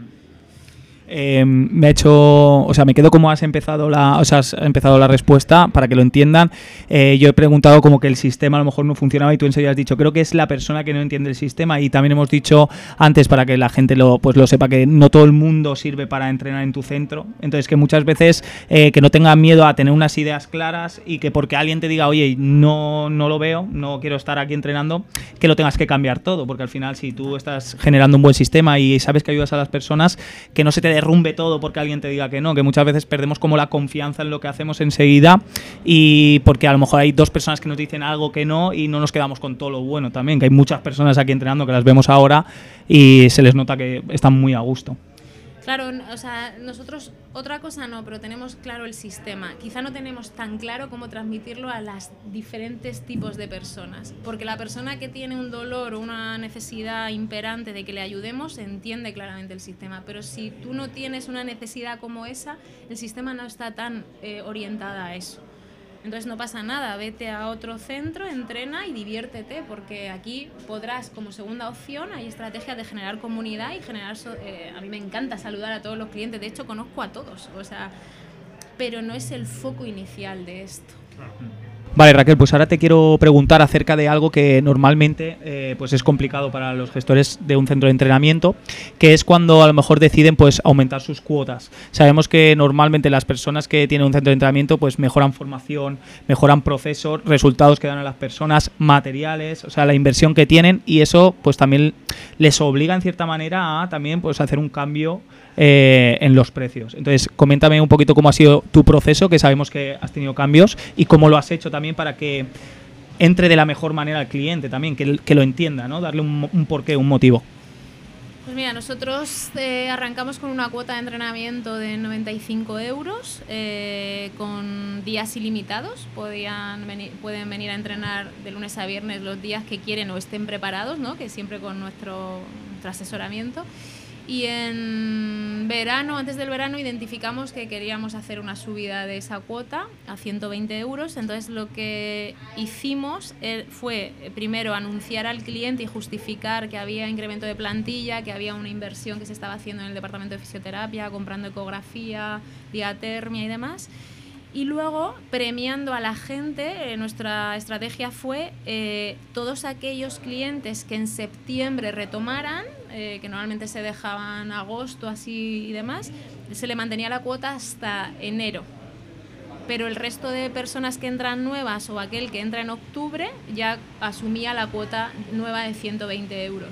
Eh, me ha hecho, o sea, me quedo como has empezado la, o sea, has empezado la respuesta para que lo entiendan. Eh, yo he preguntado como que el sistema a lo mejor no funcionaba y tú enseguida has dicho, creo que es la persona que no entiende el sistema y también hemos dicho antes para que la gente lo, pues lo sepa que no todo el mundo sirve para entrenar en tu centro. Entonces que muchas veces eh, que no tengan miedo a tener unas ideas claras y que porque alguien te diga, oye, no, no lo veo, no quiero estar aquí entrenando, que lo tengas que cambiar todo, porque al final si tú estás generando un buen sistema y sabes que ayudas a las personas, que no se te derrumbe todo porque alguien te diga que no, que muchas veces perdemos como la confianza en lo que hacemos enseguida y porque a lo mejor hay dos personas que nos dicen algo que no y no nos quedamos con todo lo bueno también, que hay muchas personas aquí entrenando que las vemos ahora y se les nota que están muy a gusto. Claro, o sea, nosotros otra cosa no, pero tenemos claro el sistema. Quizá no tenemos tan claro cómo transmitirlo a las diferentes tipos de personas, porque la persona que tiene un dolor o una necesidad imperante de que le ayudemos entiende claramente el sistema, pero si tú no tienes una necesidad como esa, el sistema no está tan eh, orientada a eso. Entonces no pasa nada, vete a otro centro, entrena y diviértete, porque aquí podrás, como segunda opción, hay estrategias de generar comunidad y generar... Eh, a mí me encanta saludar a todos los clientes, de hecho conozco a todos, o sea, pero no es el foco inicial de esto. Vale, Raquel, pues ahora te quiero preguntar acerca de algo que normalmente eh, pues es complicado para los gestores de un centro de entrenamiento, que es cuando a lo mejor deciden pues aumentar sus cuotas. Sabemos que normalmente las personas que tienen un centro de entrenamiento pues mejoran formación, mejoran procesos, resultados que dan a las personas, materiales, o sea, la inversión que tienen y eso pues también les obliga en cierta manera a también pues hacer un cambio eh, en los precios. Entonces, coméntame un poquito cómo ha sido tu proceso, que sabemos que has tenido cambios, y cómo lo has hecho también para que entre de la mejor manera al cliente también, que, que lo entienda, ¿no? Darle un, porqué, un motivo. Pues mira, nosotros eh, arrancamos con una cuota de entrenamiento de 95 euros, eh, con días ilimitados. Podían pueden venir a entrenar de lunes a viernes los días que quieren o estén preparados, ¿no? que siempre con nuestro, nuestro asesoramiento. Y en verano, antes del verano, identificamos que queríamos hacer una subida de esa cuota a 120 euros. Entonces lo que hicimos eh, fue eh, primero anunciar al cliente y justificar que había incremento de plantilla, que había una inversión que se estaba haciendo en el departamento de fisioterapia, comprando ecografía, diatermia y demás. Y luego, premiando a la gente, eh, nuestra estrategia fue eh, todos aquellos clientes que en septiembre retomaran, eh, que normalmente se dejaban agosto así y demás, se le mantenía la cuota hasta enero. Pero el resto de personas que entran nuevas o aquel que entra en octubre ya asumía la cuota nueva de 120 euros.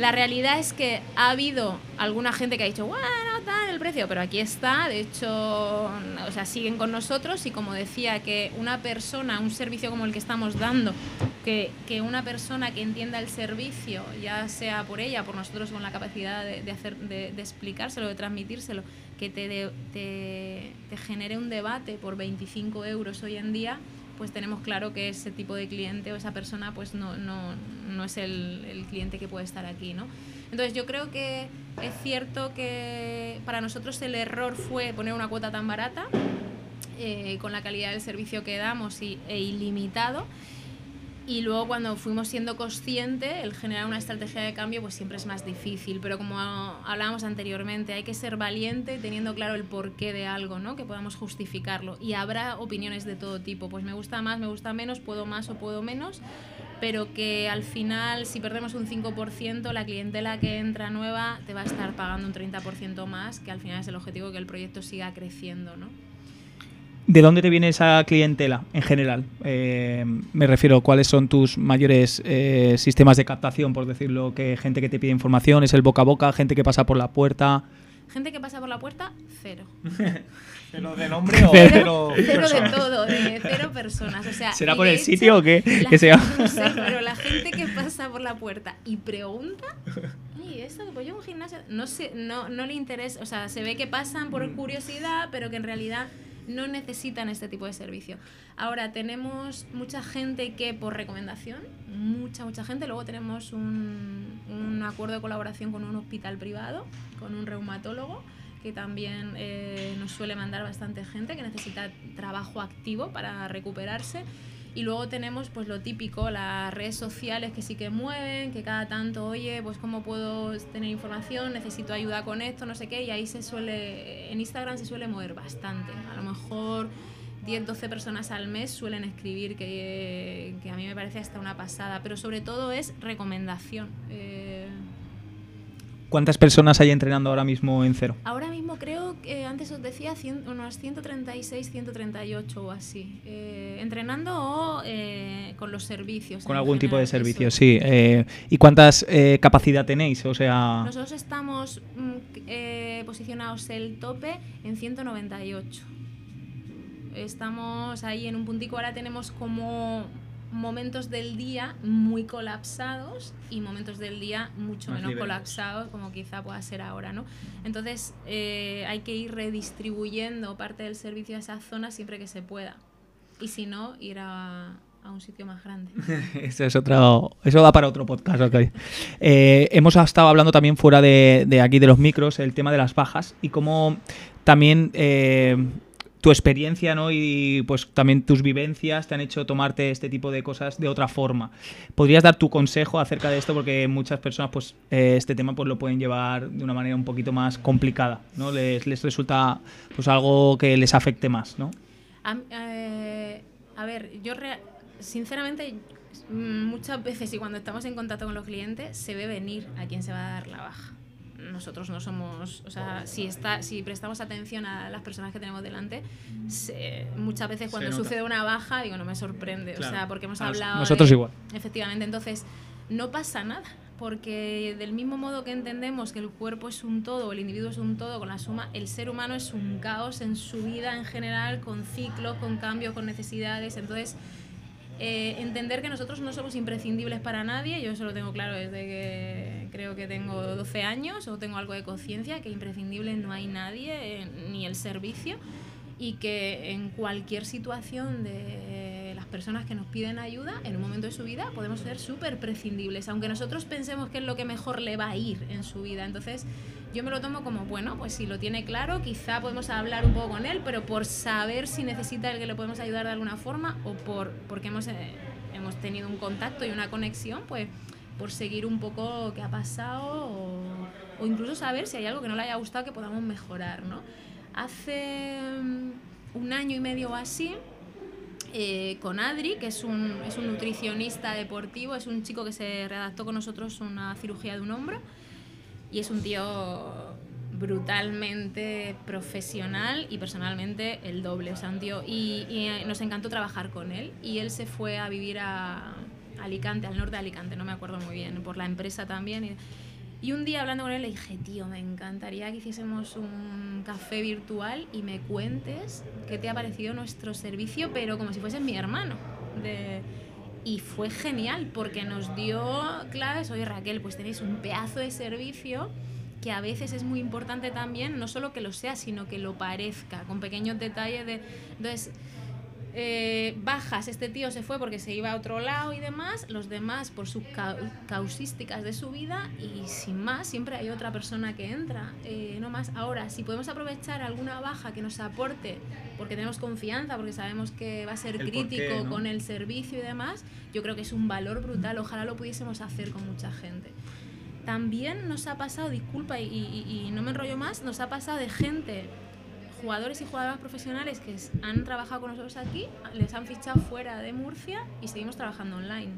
La realidad es que ha habido alguna gente que ha dicho, bueno, tal el precio, pero aquí está, de hecho, o sea, siguen con nosotros y como decía, que una persona, un servicio como el que estamos dando, que, que una persona que entienda el servicio, ya sea por ella, por nosotros con la capacidad de, hacer, de, explicárselo, de transmitírselo, que te, te, te genere un debate por 25 euros hoy en día, pues tenemos claro que ese tipo de cliente o esa persona pues no, no, no es el, el, cliente que puede estar aquí, ¿no? Entonces yo creo que es cierto que para nosotros el error fue poner una cuota tan barata eh, con la calidad del servicio que damos y, e ilimitado y luego cuando fuimos siendo conscientes, el generar una estrategia de cambio pues siempre es más difícil, pero como hablábamos anteriormente, hay que ser valiente teniendo claro el porqué de algo, ¿no? que podamos justificarlo. Y habrá opiniones de todo tipo, pues me gusta más, me gusta menos, puedo más o puedo menos, pero que al final si perdemos un 5%, la clientela que entra nueva te va a estar pagando un 30% más, que al final es el objetivo que el proyecto siga creciendo. ¿no? ¿De dónde te viene esa clientela en general? Eh, me refiero, ¿cuáles son tus mayores eh, sistemas de captación, por decirlo? que gente que te pide información, es el boca a boca, gente que pasa por la puerta. Gente que pasa por la puerta, cero. ¿Pero de nombre o cero? Cero, de todo, de cero personas. O sea, ¿Será por el sitio o qué? que sea. No sé, pero la gente que pasa por la puerta y pregunta, ¿y esto? Pues yo un gimnasio, no, sé, no, no le interesa, o sea, se ve que pasan por curiosidad, pero que en realidad no necesitan este tipo de servicio. Ahora tenemos mucha gente que por recomendación, mucha, mucha gente, luego tenemos un, un acuerdo de colaboración con un hospital privado, con un reumatólogo que también eh, nos suele mandar bastante gente que necesita trabajo activo para recuperarse y luego tenemos pues lo típico, las redes sociales que sí que mueven, que cada tanto, oye, pues cómo puedo tener información, necesito ayuda con esto, no sé qué, y ahí se suele, en Instagram se suele mover bastante. A lo mejor 10, 12 personas al mes suelen escribir, que, a mí me parece hasta una pasada, pero sobre todo es recomendación. Eh, ¿Cuántas personas hay entrenando ahora mismo en cero? Ahora mismo creo que antes os decía unos 136, 138 o así. Eh, entrenando o eh, con los servicios. Con algún tipo de servicio, sí. Eh, ¿Y cuántas capacidad tenéis? O sea... Nosotros estamos mm, posicionados el tope en 198. Estamos ahí en un puntico, ahora tenemos como momentos del día muy colapsados y momentos del día mucho menos colapsados como quizá pueda ser ahora, ¿no? Entonces eh, hay que ir redistribuyendo parte del servicio a esa zona siempre que se pueda y si no ir a, un sitio más grande. eso es otro, eso da para otro podcast, okay. Eh, hemos estado hablando también fuera de, de, aquí de los micros el tema de las bajas y cómo también eh, tu experiencia ¿no? y pues también tus vivencias te han hecho tomarte este tipo de cosas de otra forma. ¿Podrías dar tu consejo acerca de esto? Porque muchas personas pues eh, este tema pues lo pueden llevar de una manera un poquito más complicada, ¿no? Les, les resulta pues algo que les afecte más, ¿no? A, eh, ver, yo sinceramente muchas veces y cuando estamos en contacto con los clientes se ve venir a quién se va a dar la baja nosotros no somos, o sea, si, está, si prestamos atención a las personas que tenemos delante, muchas veces cuando sucede una baja, digo, no me sorprende, o sea, porque hemos hablado... Nosotros igual. Efectivamente, entonces, no pasa nada, porque del mismo modo que entendemos que el cuerpo es un todo, el individuo es un todo con la suma, el ser humano es un caos en su vida en general, con ciclos, con cambios, con necesidades, entonces Eh, entender que nosotros no somos imprescindibles para nadie, yo eso lo tengo claro desde que creo que tengo 12 años o tengo algo de conciencia, que imprescindible no hay nadie, eh, ni el servicio, y que en cualquier situación de las personas que nos piden ayuda, en un momento de su vida, podemos ser súper prescindibles, aunque nosotros pensemos que es lo que mejor le va a ir en su vida. Entonces, yo me lo tomo como, bueno, pues si lo tiene claro, quizá podemos hablar un poco con él, pero por saber si necesita el que le podemos ayudar de alguna forma o por porque hemos, eh, hemos tenido un contacto y una conexión, pues por seguir un poco qué ha pasado o, o, incluso saber si hay algo que no le haya gustado que podamos mejorar, ¿no? Hace mm, un año y medio o así, eh, con Adri, que es un, es un nutricionista deportivo, es un chico que se redactó con nosotros una cirugía de un hombro y es un tío brutalmente profesional y personalmente el doble, o sea, un tío, y, eh, nos encantó trabajar con él y él se fue a vivir a Alicante, al norte de Alicante, no me acuerdo muy bien, por la empresa también. Y un día hablando con él le dije, tío, me encantaría que hiciésemos un café virtual y me cuentes qué te ha parecido nuestro servicio, pero como si fueses mi hermano. De, y fue genial porque nos dio claves, oye Raquel, pues tenéis un pedazo de servicio que a veces es muy importante también, no solo que lo sea, sino que lo parezca, con pequeños detalles de... Entonces, eh, bajas, este tío se fue porque se iba a otro lado y demás, los demás por sus causísticas de su vida y sin más, siempre hay otra persona que entra, eh, no más. Ahora, si podemos aprovechar alguna baja que nos aporte, porque tenemos confianza, porque sabemos que va a ser el crítico qué, ¿no? con el servicio y demás, yo creo que es un valor brutal, ojalá lo pudiésemos hacer con mucha gente. También nos ha pasado, disculpa y, y, y no me enrollo más, nos ha pasado de gente jugadores y jugadoras profesionales que han trabajado con nosotros aquí, les han fichado fuera de Murcia y seguimos trabajando online.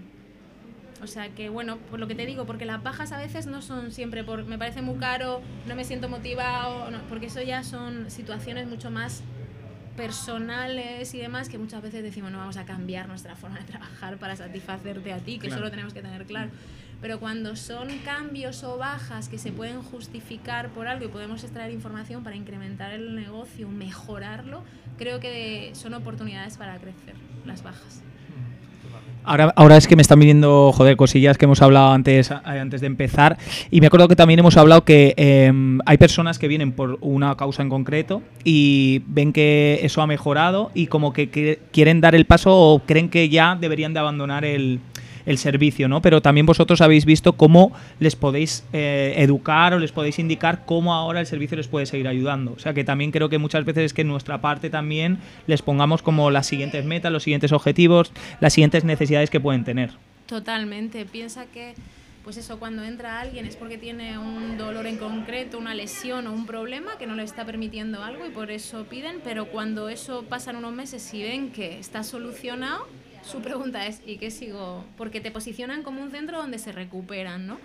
O sea que, bueno, por lo que te digo, porque las bajas a veces no son siempre por me parece muy caro, no me siento motivado, no, porque eso ya son situaciones mucho más personales y demás que muchas veces decimos no vamos a cambiar nuestra forma de trabajar para satisfacerte a ti, que claro. eso lo tenemos que tener claro. Pero cuando son cambios o bajas que se pueden justificar por algo y podemos extraer información para incrementar el negocio, mejorarlo, creo que son oportunidades para crecer las bajas. Ahora, ahora es que me están viniendo, joder, cosillas que hemos hablado antes, antes de empezar. Y me acuerdo que también hemos hablado que eh, hay personas que vienen por una causa en concreto y ven que eso ha mejorado y como que, que quieren dar el paso o creen que ya deberían de abandonar el, el servicio, ¿no? Pero también vosotros habéis visto cómo les podéis eh, educar o les podéis indicar cómo ahora el servicio les puede seguir ayudando. O sea que también creo que muchas veces es que en nuestra parte también les pongamos como las siguientes metas, los siguientes objetivos, las siguientes necesidades que pueden tener. Totalmente. Piensa que pues eso, cuando entra alguien es porque tiene un dolor en concreto, una lesión o un problema que no le está permitiendo algo y por eso piden, pero cuando eso pasa en unos meses y ven que está solucionado, su pregunta es, ¿y qué sigo? Porque te posicionan como un centro donde se recuperan, ¿no?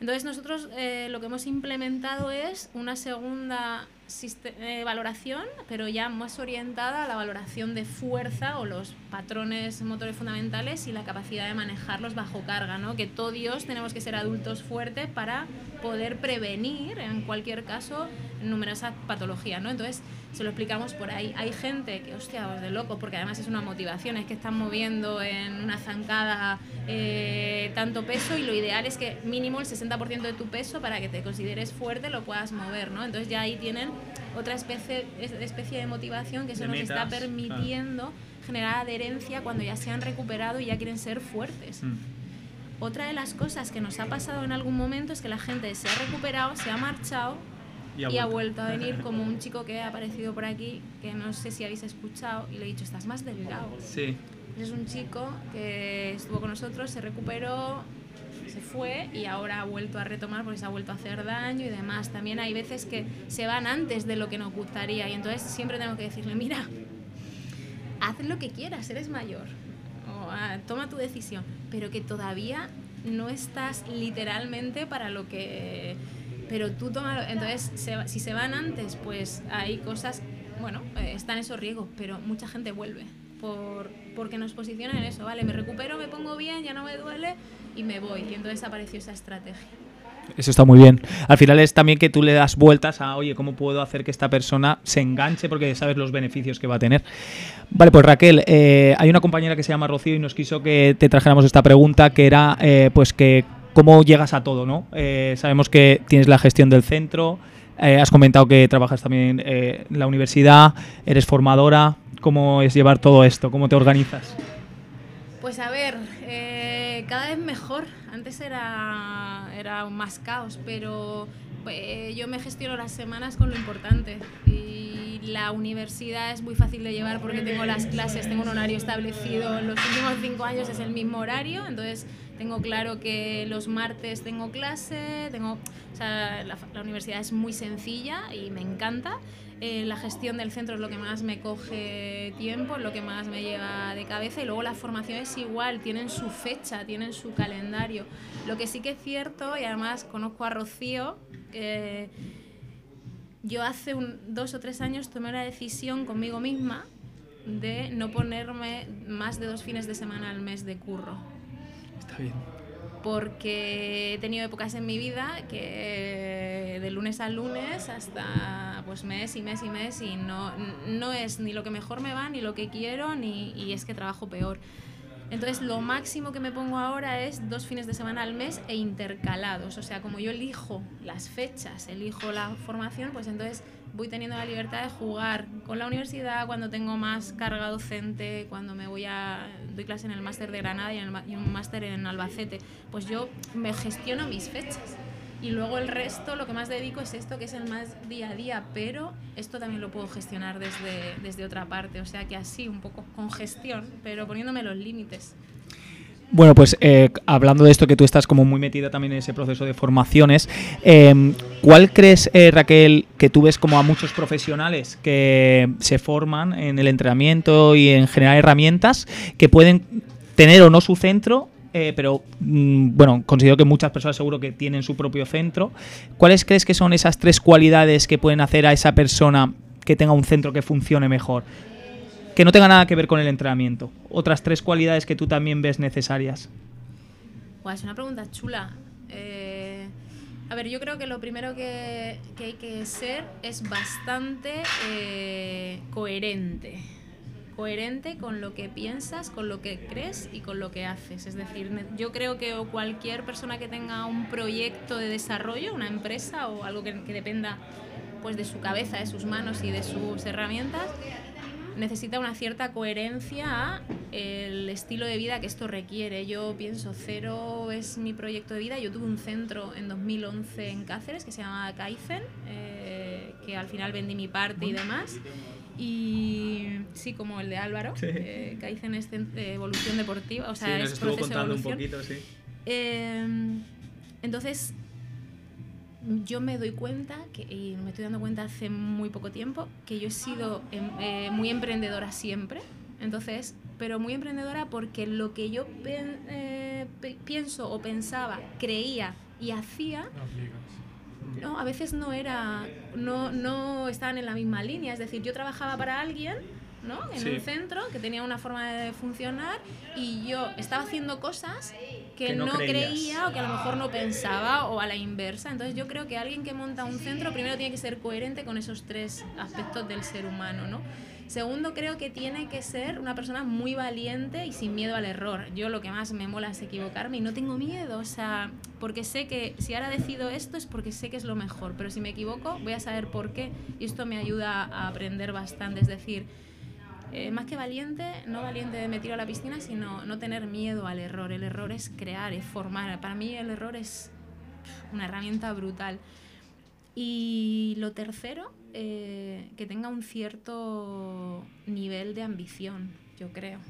Entonces nosotros eh, lo que hemos implementado es una segunda eh, valoración, pero ya más orientada a la valoración de fuerza o los patrones motores fundamentales y la capacidad de manejarlos bajo carga, ¿no? Que todos tenemos que ser adultos fuertes para poder prevenir, en cualquier caso, numerosas patologías, ¿no? Entonces, se lo explicamos por ahí. Hay gente que, hostia, pues de loco, porque además es una motivación, es que están moviendo en una zancada eh, tanto peso y lo ideal es que mínimo el 60% de tu peso para que te consideres fuerte lo puedas mover, ¿no? Entonces ya ahí tienen otra especie, especie de motivación que eso nos está permitiendo ah. generar adherencia cuando ya se han recuperado y ya quieren ser fuertes. Mm. Otra de las cosas que nos ha pasado en algún momento es que la gente se ha recuperado, se ha marchado y ha, y ha vuelto a venir como un chico que ha aparecido por aquí, que no sé si habéis escuchado, y le he dicho, estás más delgado. Sí. Es un chico que estuvo con nosotros, se recuperó, se fue y ahora ha vuelto a retomar porque se ha vuelto a hacer daño y demás. También hay veces que se van antes de lo que nos gustaría y entonces siempre tengo que decirle, mira, haz lo que quieras, eres mayor, o, ah, toma tu decisión, pero que todavía no estás literalmente para lo que pero tú toma entonces se, si se van antes pues hay cosas bueno eh, están esos riesgos pero mucha gente vuelve por, porque nos posicionan en eso vale me recupero me pongo bien ya no me duele y me voy y entonces apareció esa estrategia Eso está muy bien. Al final es también que tú le das vueltas a, oye, ¿cómo puedo hacer que esta persona se enganche? Porque sabes los beneficios que va a tener. Vale, pues Raquel, eh, hay una compañera que se llama Rocío y nos quiso que te trajéramos esta pregunta, que era, eh, pues, que cómo llegas a todo, ¿no? Eh, sabemos que tienes la gestión del centro, has comentado que trabajas también en la universidad, eres formadora. ¿Cómo es llevar todo esto? ¿Cómo te organizas? Pues a ver, cada vez mejor. Antes era, era más caos, pero pues, yo me gestiono las semanas con lo importante. Y la universidad es muy fácil de llevar porque tengo las clases, tengo un horario establecido. Los últimos cinco años es el mismo horario, entonces tengo claro que los martes tengo clase, tengo, o sea, la, la universidad es muy sencilla y me encanta. Eh, la gestión del centro es lo que más me coge tiempo, es lo que más me lleva de cabeza y luego las formaciones igual, tienen su fecha, tienen su calendario. Lo que sí que es cierto, y además conozco a Rocío, yo hace un, dos o tres años tomé la decisión conmigo misma de no ponerme más de dos fines de semana al mes de curro. Está bien porque he tenido épocas en mi vida que de lunes a lunes hasta pues mes y mes y mes y no, no es ni lo que mejor me va, ni lo que quiero, ni y es que trabajo peor. Entonces lo máximo que me pongo ahora es dos fines de semana al mes e intercalados. O sea, como yo elijo las fechas, elijo la formación, pues entonces voy teniendo la libertad de jugar con la universidad cuando tengo más carga docente, cuando me voy a doy clase en el máster de Granada y, en un máster en Albacete, pues yo me gestiono mis fechas. Y luego el resto, lo que más dedico es esto, que es el más día a día, pero esto también lo puedo gestionar desde, desde otra parte, o sea que así, un poco con gestión, pero poniéndome los límites. Bueno, pues eh, hablando de esto que tú estás como muy metida también en ese proceso de formaciones, em, ¿cuál crees, eh, Raquel, que tú ves como a muchos profesionales que se forman en el entrenamiento y en generar herramientas que pueden tener o no su centro eh, pero mm, bueno, considero que muchas personas seguro que tienen su propio centro. ¿Cuáles crees que son esas tres cualidades que pueden hacer a esa persona que tenga un centro que funcione mejor? que no tenga nada que ver con el entrenamiento. Otras tres cualidades que tú también ves necesarias. es una pregunta chula. Eh, a ver, yo creo que lo primero que, hay que ser es bastante eh, coherente. Coherente con lo que piensas, con lo que crees y con lo que haces. Es decir, yo creo que cualquier persona que tenga un proyecto de desarrollo, una empresa o algo que, dependa pues, de su cabeza, de sus manos y de sus herramientas, necesita una cierta coherencia a el estilo de vida que esto requiere. Yo pienso, Cero es mi proyecto de vida. Yo tuve un centro en 2011 en Cáceres que se llamaba Kaizen, eh, que al final vendí mi parte y demás. Y sí, como el de Álvaro, eh, Kaizen es evolución deportiva, o sea, es proceso de evolución. Un poquito, sí. Eh, entonces, yo me doy cuenta, que, y me estoy dando cuenta hace muy poco tiempo, que yo he sido em, eh, muy emprendedora siempre. Entonces, pero muy emprendedora porque lo que yo eh, pienso o pensaba, creía y hacía, no, a veces no era, no, no estaban en la misma línea. Es decir, yo trabajaba para alguien ¿no? En un centro que tenía una forma de funcionar y yo estaba haciendo cosas que, no, creía o que a lo mejor no pensaba o a la inversa. Entonces yo creo que alguien que monta un centro primero tiene que ser coherente con esos tres aspectos del ser humano, ¿no? Segundo, creo que tiene que ser una persona muy valiente y sin miedo al error. Yo lo que más me mola es equivocarme y no tengo miedo, o sea, porque sé que si ahora decido esto es porque sé que es lo mejor, pero si me equivoco voy a saber por qué y esto me ayuda a aprender bastante. Es decir, eh, más que valiente, no valiente de meter a la piscina, sino no tener miedo al error. El error es crear, es formar. Para mí el error es una herramienta brutal. Y lo tercero, eh, que tenga un cierto nivel de ambición, yo creo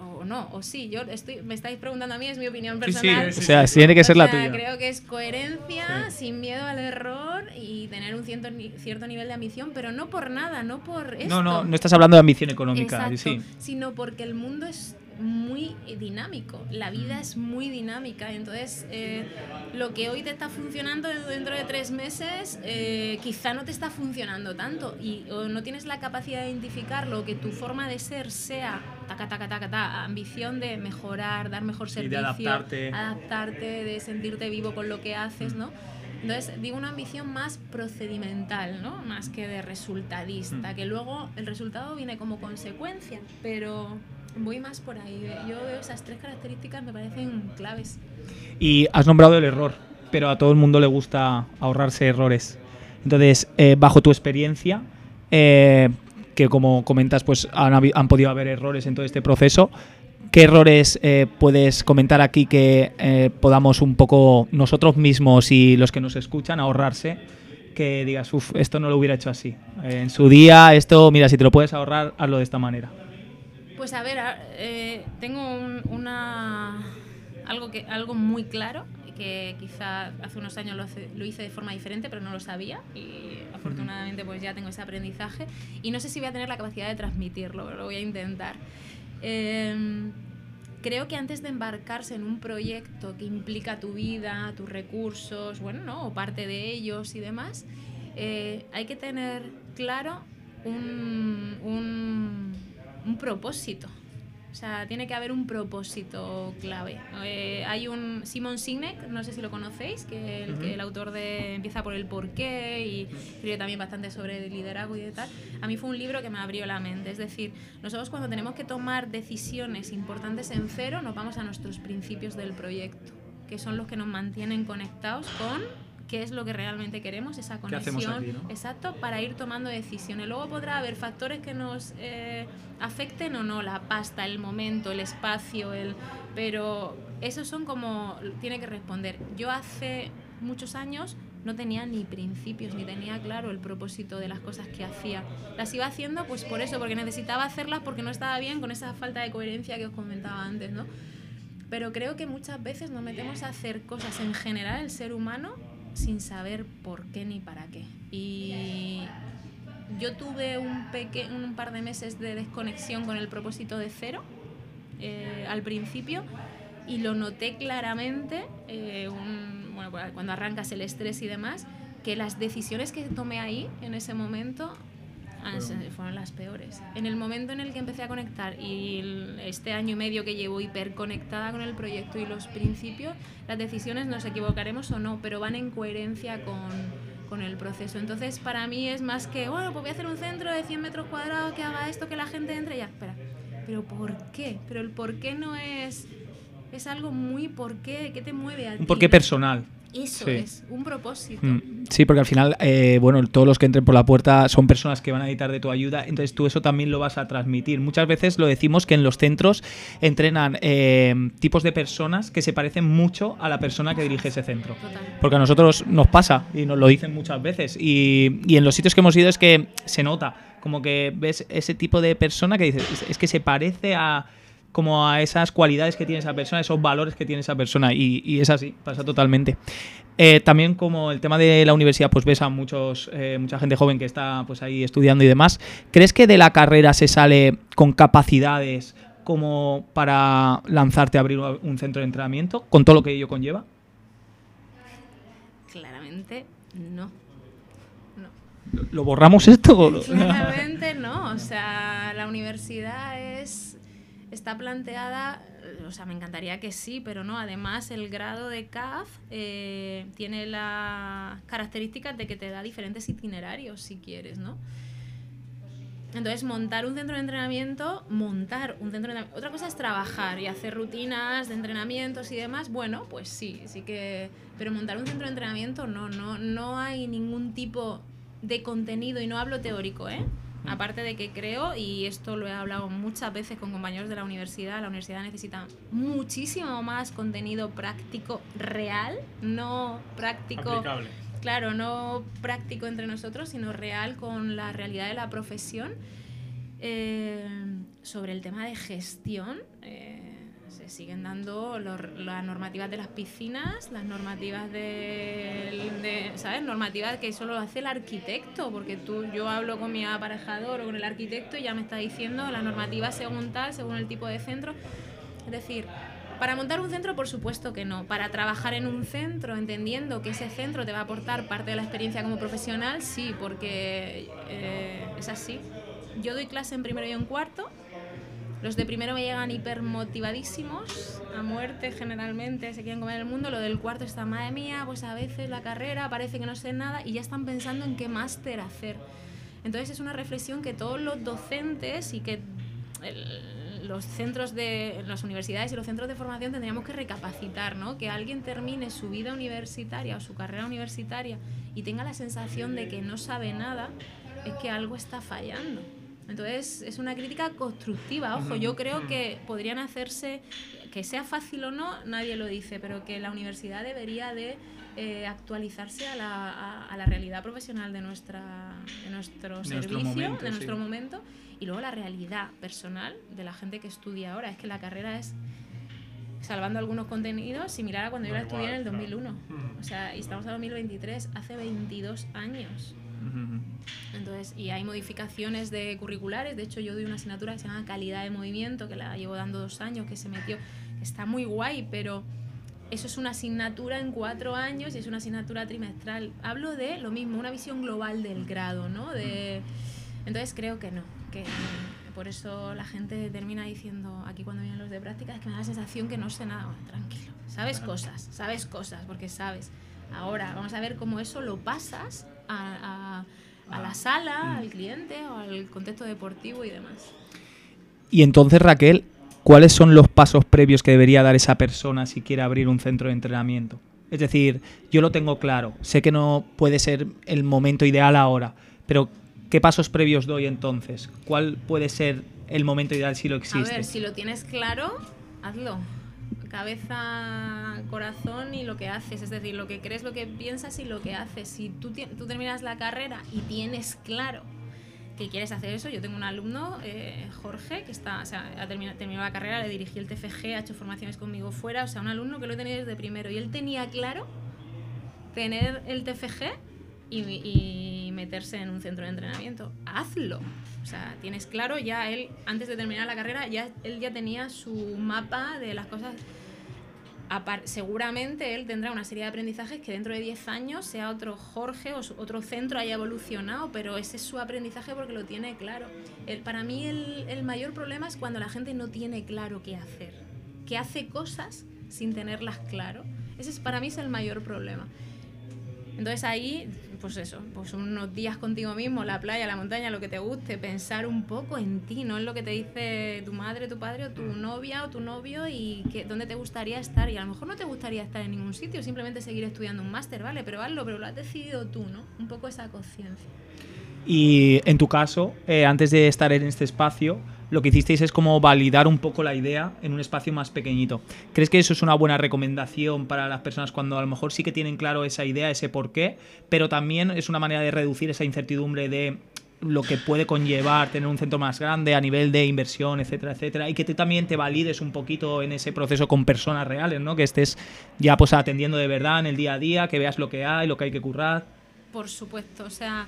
o no, o sí, yo estoy, me estáis preguntando a mí, es mi opinión personal. o sea, tiene que ser la tuya. Creo que es coherencia, sin miedo al error y tener un cierto, cierto nivel de ambición, pero no por nada, no por esto. No, no, no estás hablando de ambición económica, sí. sino porque el mundo es muy dinámico. La vida es muy dinámica. Entonces, eh, lo que hoy te está funcionando dentro de tres meses, eh, quizá no te está funcionando tanto. Y o no tienes la capacidad de identificarlo, que tu forma de ser sea taca, taca, taca, taca, ambición de mejorar, dar mejor servicio, de adaptarte. adaptarte, de sentirte vivo con lo que haces, ¿no? Entonces, digo una ambición más procedimental, ¿no? Más que de resultadista, que luego el resultado viene como consecuencia, pero voy más por ahí. Yo veo esas tres características, me parecen claves. Y has nombrado el error, pero a todo el mundo le gusta ahorrarse errores. Entonces, eh, bajo tu experiencia, eh, que como comentas, pues han, han podido haber errores en todo este proceso. ¿Qué errores eh, puedes comentar aquí que eh, podamos un poco nosotros mismos y los que nos escuchan ahorrarse? Que digas, uff, esto no lo hubiera hecho así. Eh, en su día, esto, mira, si te lo puedes ahorrar, hazlo de esta manera. Pues a ver, eh, tengo un- una algo que algo muy claro que quizá hace unos años lo, hice de forma diferente, pero no lo sabía y afortunadamente pues ya tengo ese aprendizaje y no sé si voy a tener la capacidad de transmitirlo, pero lo voy a intentar. Em, creo que antes de embarcarse en un proyecto que implica tu vida, tus recursos, bueno, ¿no? o parte de ellos y demás, eh, hay que tener claro un, un propósito. O sea, tiene que haber un propósito clave. Eh, hay un Simon Sinek, no sé si lo conocéis, que el, que el autor de Empieza por el porqué y escribe también bastante sobre liderazgo y de tal. A mí fue un libro que me abrió la mente. Es decir, nosotros cuando tenemos que tomar decisiones importantes en cero, nos vamos a nuestros principios del proyecto, que son los que nos mantienen conectados con qué es lo que realmente queremos, esa ¿Qué hacemos conexión. aquí, no? Exacto, para ir tomando decisiones. Luego podrá haber factores que nos eh, afecten o no, la pasta, el momento, el espacio, el pero esos son como tiene que responder. Yo hace muchos años no tenía ni principios, ni tenía claro el propósito de las cosas que hacía. Las iba haciendo pues por eso, porque necesitaba hacerlas porque no estaba bien con esa falta de coherencia que os comentaba antes, ¿no? Pero creo que muchas veces nos metemos a hacer cosas en general, el ser humano, sin saber por qué ni para qué. Y yo tuve un, par de meses de desconexión con el propósito de cero eh, al principio y lo noté claramente eh, cuando arrancas el estrés y demás, que las decisiones que tomé ahí en ese momento sido- fueron las peores. En el momento en el que empecé a conectar y el- este año y medio que llevo hiperconectada con el proyecto y los principios, las decisiones nos equivocaremos o no, pero van en coherencia con, con el proceso. Entonces, para mí es más que, bueno, pues voy a hacer un centro de 100 metros cuadrados que haga esto, que la gente entre, ya, espera. Pero ¿por qué? Pero el por qué no es... Es algo muy por qué, ¿qué te mueve a Un ti? porqué personal. Eso Sí. es, un propósito. Mm, Sí, porque al final, eh, bueno, todos los que entren por la puerta son personas que van a necesitar de tu ayuda, entonces tú eso también lo vas a transmitir. Muchas veces lo decimos que en los centros entrenan eh, tipos de personas que se parecen mucho a la persona que dirige ese centro. Total. Porque a nosotros nos pasa y nos lo dicen muchas veces. Y, y en los sitios que hemos ido es que se nota, como que ves ese tipo de persona que dices, es, es que se parece a como a esas cualidades que tiene esa persona, esos valores que tiene esa persona. Y, y es así, pasa totalmente. Eh, también como el tema de la universidad, pues ves a muchos, eh, mucha gente joven que está pues ahí estudiando y demás. ¿Crees que de la carrera se sale con capacidades como para lanzarte a abrir un centro de entrenamiento, con todo lo que ello conlleva? Claramente no. No. ¿Lo borramos esto? Claramente no. O sea, la universidad es está planteada, eh, o sea, me encantaría que sí, pero no. Además, el grado de CAF eh, tiene las características de que te da diferentes itinerarios, si quieres, ¿no? Entonces, montar un centro de entrenamiento, montar un centro de entrenamiento. Otra cosa es trabajar y hacer rutinas de entrenamientos y demás. Bueno, pues sí, sí que. Pero montar un centro de entrenamiento no, no, no hay ningún tipo de contenido, y no hablo teórico, ¿eh? Aparte de que creo, y esto lo he hablado muchas veces con compañeros de la universidad, la universidad necesita muchísimo más contenido práctico real, no práctico Aplicable. claro, no práctico entre nosotros, sino real con la realidad de la profesión. Eh, sobre el tema de gestión, eh, se siguen dando las normativas de las piscinas, las normativas de, ¿sabes? Normativas que solo hace el arquitecto, porque tú, yo hablo con mi aparejador o con el arquitecto y ya me está diciendo la normativa según tal, según el tipo de centro. Es decir, para montar un centro, por supuesto que no. Para trabajar en un centro, entendiendo que ese centro te va a aportar parte de la experiencia como profesional, sí, porque eh, es así. Yo doy clase en primero y en cuarto. Los de primero me llegan hipermotivadísimos, a muerte generalmente, se quieren comer el mundo. Lo del cuarto está, madre mía, pues a veces la carrera parece que no sé nada y ya están pensando en qué máster hacer. Entonces es una reflexión que todos los docentes y que los centros de las universidades y los centros de formación tendríamos que recapacitar, ¿no? Que alguien termine su vida universitaria o su carrera universitaria y tenga la sensación de que no sabe nada, es que algo está fallando. Entonces, es una crítica constructiva. Ojo, yo creo que podrían hacerse, que sea fácil o no, nadie lo dice, pero que la universidad debería de eh, actualizarse a la, a, la, realidad profesional de, nuestra, de nuestro servicio, de nuestro momento, y luego la realidad personal de la gente que estudia ahora. Es que la carrera es, salvando algunos contenidos, similar a cuando yo la estudié en el 2001. O sea, y estamos en 2023, hace 22 años. Entonces, y hay modificaciones de curriculares. De hecho, yo doy una asignatura que se llama calidad de movimiento, que la llevo dando dos años, que se metió, está muy guay, pero eso es una asignatura en cuatro años y es una asignatura trimestral. Hablo de lo mismo, una visión global del grado, ¿no? De, entonces creo que no, que por eso la gente termina diciendo aquí cuando vienen los de práctica es que me da la sensación que no sé nada. tranquilo, sabes cosas, sabes cosas, porque sabes. Ahora vamos a ver cómo eso lo pasas a, a, a la sala, mm. al cliente o al contexto deportivo y demás. Y entonces Raquel, ¿cuáles son los pasos previos que debería dar esa persona si quiere abrir un centro de entrenamiento? Es decir, yo lo tengo claro, sé que no puede ser el momento ideal ahora, pero ¿qué pasos previos doy entonces? ¿Cuál puede ser el momento ideal si lo existe? A ver, si lo tienes claro, hazlo. Cabeza, corazón y lo que haces, es decir, lo que crees, lo que piensas y lo que haces. Si tú, tú terminas la carrera y tienes claro que quieres hacer eso. Yo tengo un alumno, eh, Jorge, que está, o sea, ha terminado, la carrera, le dirigí el TFG, ha hecho formaciones conmigo fuera, o sea, un alumno que lo he tenido desde primero. Y él tenía claro tener el TFG y, meterse en un centro de entrenamiento. Hazlo. O sea, tienes claro ya él, antes de terminar la carrera, ya él ya tenía su mapa de las cosas seguramente él tendrá una serie de aprendizajes que dentro de 10 años sea otro Jorge o otro centro haya evolucionado, pero ese es su aprendizaje porque lo tiene claro. El, para mí el, el mayor problema es cuando la gente no tiene claro qué hacer, que hace cosas sin tenerlas claro. Ese es, para mí es el mayor problema. Entonces ahí, pues eso, pues unos días contigo mismo, la playa, la montaña, lo que te guste, pensar un poco en ti, no en lo que te dice tu madre, tu padre o tu mm. novia o tu novio y que, dónde te gustaría estar. Y a lo mejor no te gustaría estar en ningún sitio, simplemente seguir estudiando un máster, ¿vale? Pero hazlo, pero lo has decidido tú, ¿no? Un poco esa conciencia. Y en tu caso, eh, antes de estar en este espacio, lo que hicisteis es como validar un poco la idea en un espacio más pequeñito. ¿Crees que eso es una buena recomendación para las personas cuando a lo mejor sí que tienen claro esa idea, ese porqué, pero también es una manera de reducir esa incertidumbre de lo que puede conllevar tener un centro más grande a nivel de inversión, etcétera, etcétera, y que tú también te valides un poquito en ese proceso con personas reales, ¿no? Que estés ya pues atendiendo de verdad en el día a día, que veas lo que hay, lo que hay que currar. Por supuesto, o sea,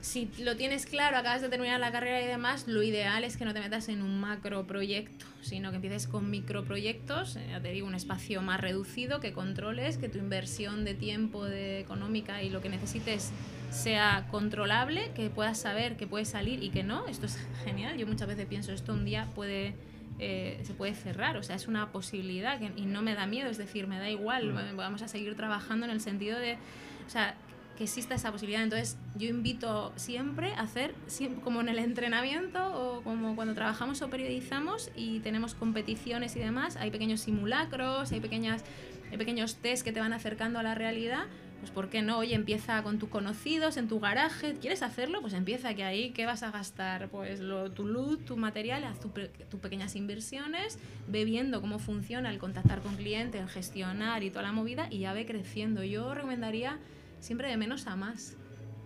si lo tienes claro, acabas de terminar la carrera y demás, lo ideal es que no te metas en un macro proyecto, sino que empieces con microproyectos, eh, ya te digo, un espacio más reducido, que controles, que tu inversión de tiempo, de económica y lo que necesites sea controlable, que puedas saber que puede salir y que no. Esto es genial. Yo muchas veces pienso, esto un día puede... Eh, se puede cerrar, o sea, es una posibilidad y no me da miedo, es decir, me da igual, mm. vamos a seguir trabajando en el sentido de, o sea, que exista esa posibilidad. Entonces, yo invito siempre a hacer, como en el entrenamiento o como cuando trabajamos o periodizamos y tenemos competiciones y demás, hay pequeños simulacros, hay, pequeñas, hay pequeños test que te van acercando a la realidad. Pues, ¿por qué no? Oye, empieza con tus conocidos, en tu garaje. ¿Quieres hacerlo? Pues empieza que ahí, ¿qué vas a gastar? Pues lo, tu luz, tu material, haz tus pequeñas inversiones, ve viendo cómo funciona el contactar con clientes, el gestionar y toda la movida y ya ve creciendo. Yo recomendaría siempre de menos a más.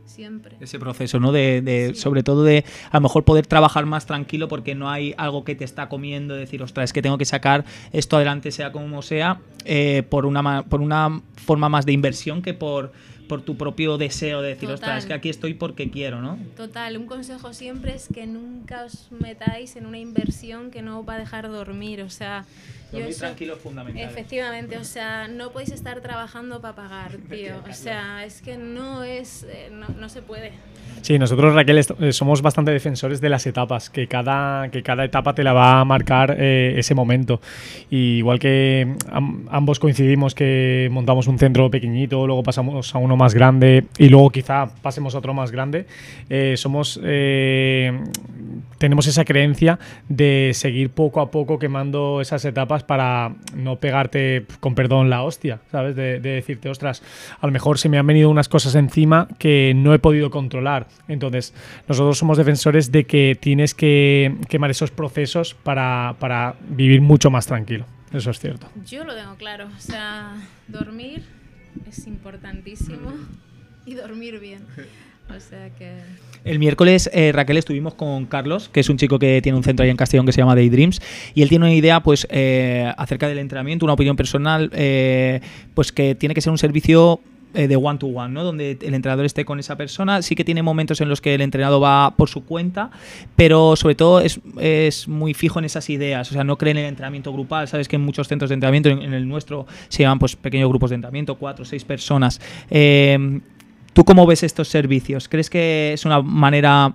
siempre. Ese proceso, ¿no? De, Sobre todo de a lo mejor poder trabajar más tranquilo porque no hay algo que te está comiendo, decir, ostras, es que tengo que sacar esto adelante sea como sea, eh, por, una, por una forma más de inversión que por por tu propio deseo de decir, ostras, es que aquí estoy porque quiero, ¿no? Total, un consejo siempre es que nunca os metáis en una inversión que no os va a dejar dormir, o sea... Dormir tranquilo es fundamental. Efectivamente, o sea, no podéis estar trabajando para pagar, tío, o sea, es que no es, eh, no, no se puede. Sí, nosotros, Raquel, eh, somos bastante defensores de las etapas, que cada, que cada etapa te la va a marcar eh, ese momento. Y igual que ambos coincidimos que montamos un centro pequeñito, luego pasamos a más grande y luego quizá pasemos a otro más grande, eh, somos tenemos esa creencia de seguir poco a poco quemando esas etapas para no pegarte, con perdón, la hostia, ¿sabes? De, de decirte, ostras, a lo mejor se me han venido unas cosas encima que no he podido controlar entonces, nosotros somos defensores de que tienes que quemar esos procesos para, para vivir mucho más tranquilo. Eso es cierto. Yo lo tengo claro. O sea, dormir es importantísimo y dormir bien. O sea que... El miércoles, eh, Raquel, estuvimos con Carlos, que es un chico que tiene un centro ahí en Castellón que se llama Daydreams, y él tiene una idea pues eh, acerca del entrenamiento, una opinión personal, eh, pues que tiene que ser un servicio eh, de one to one, ¿no? Donde el entrenador esté con esa persona. Sí que tiene momentos en los que el entrenador va por su cuenta, pero sobre todo es, es muy fijo en esas ideas. O sea, no cree en el entrenamiento grupal. Sabes que en muchos centros de entrenamiento, en, el nuestro, se llaman pues pequeños grupos de entrenamiento, cuatro o seis personas. Eh, ¿Tú cómo ves estos servicios? ¿Crees que es una manera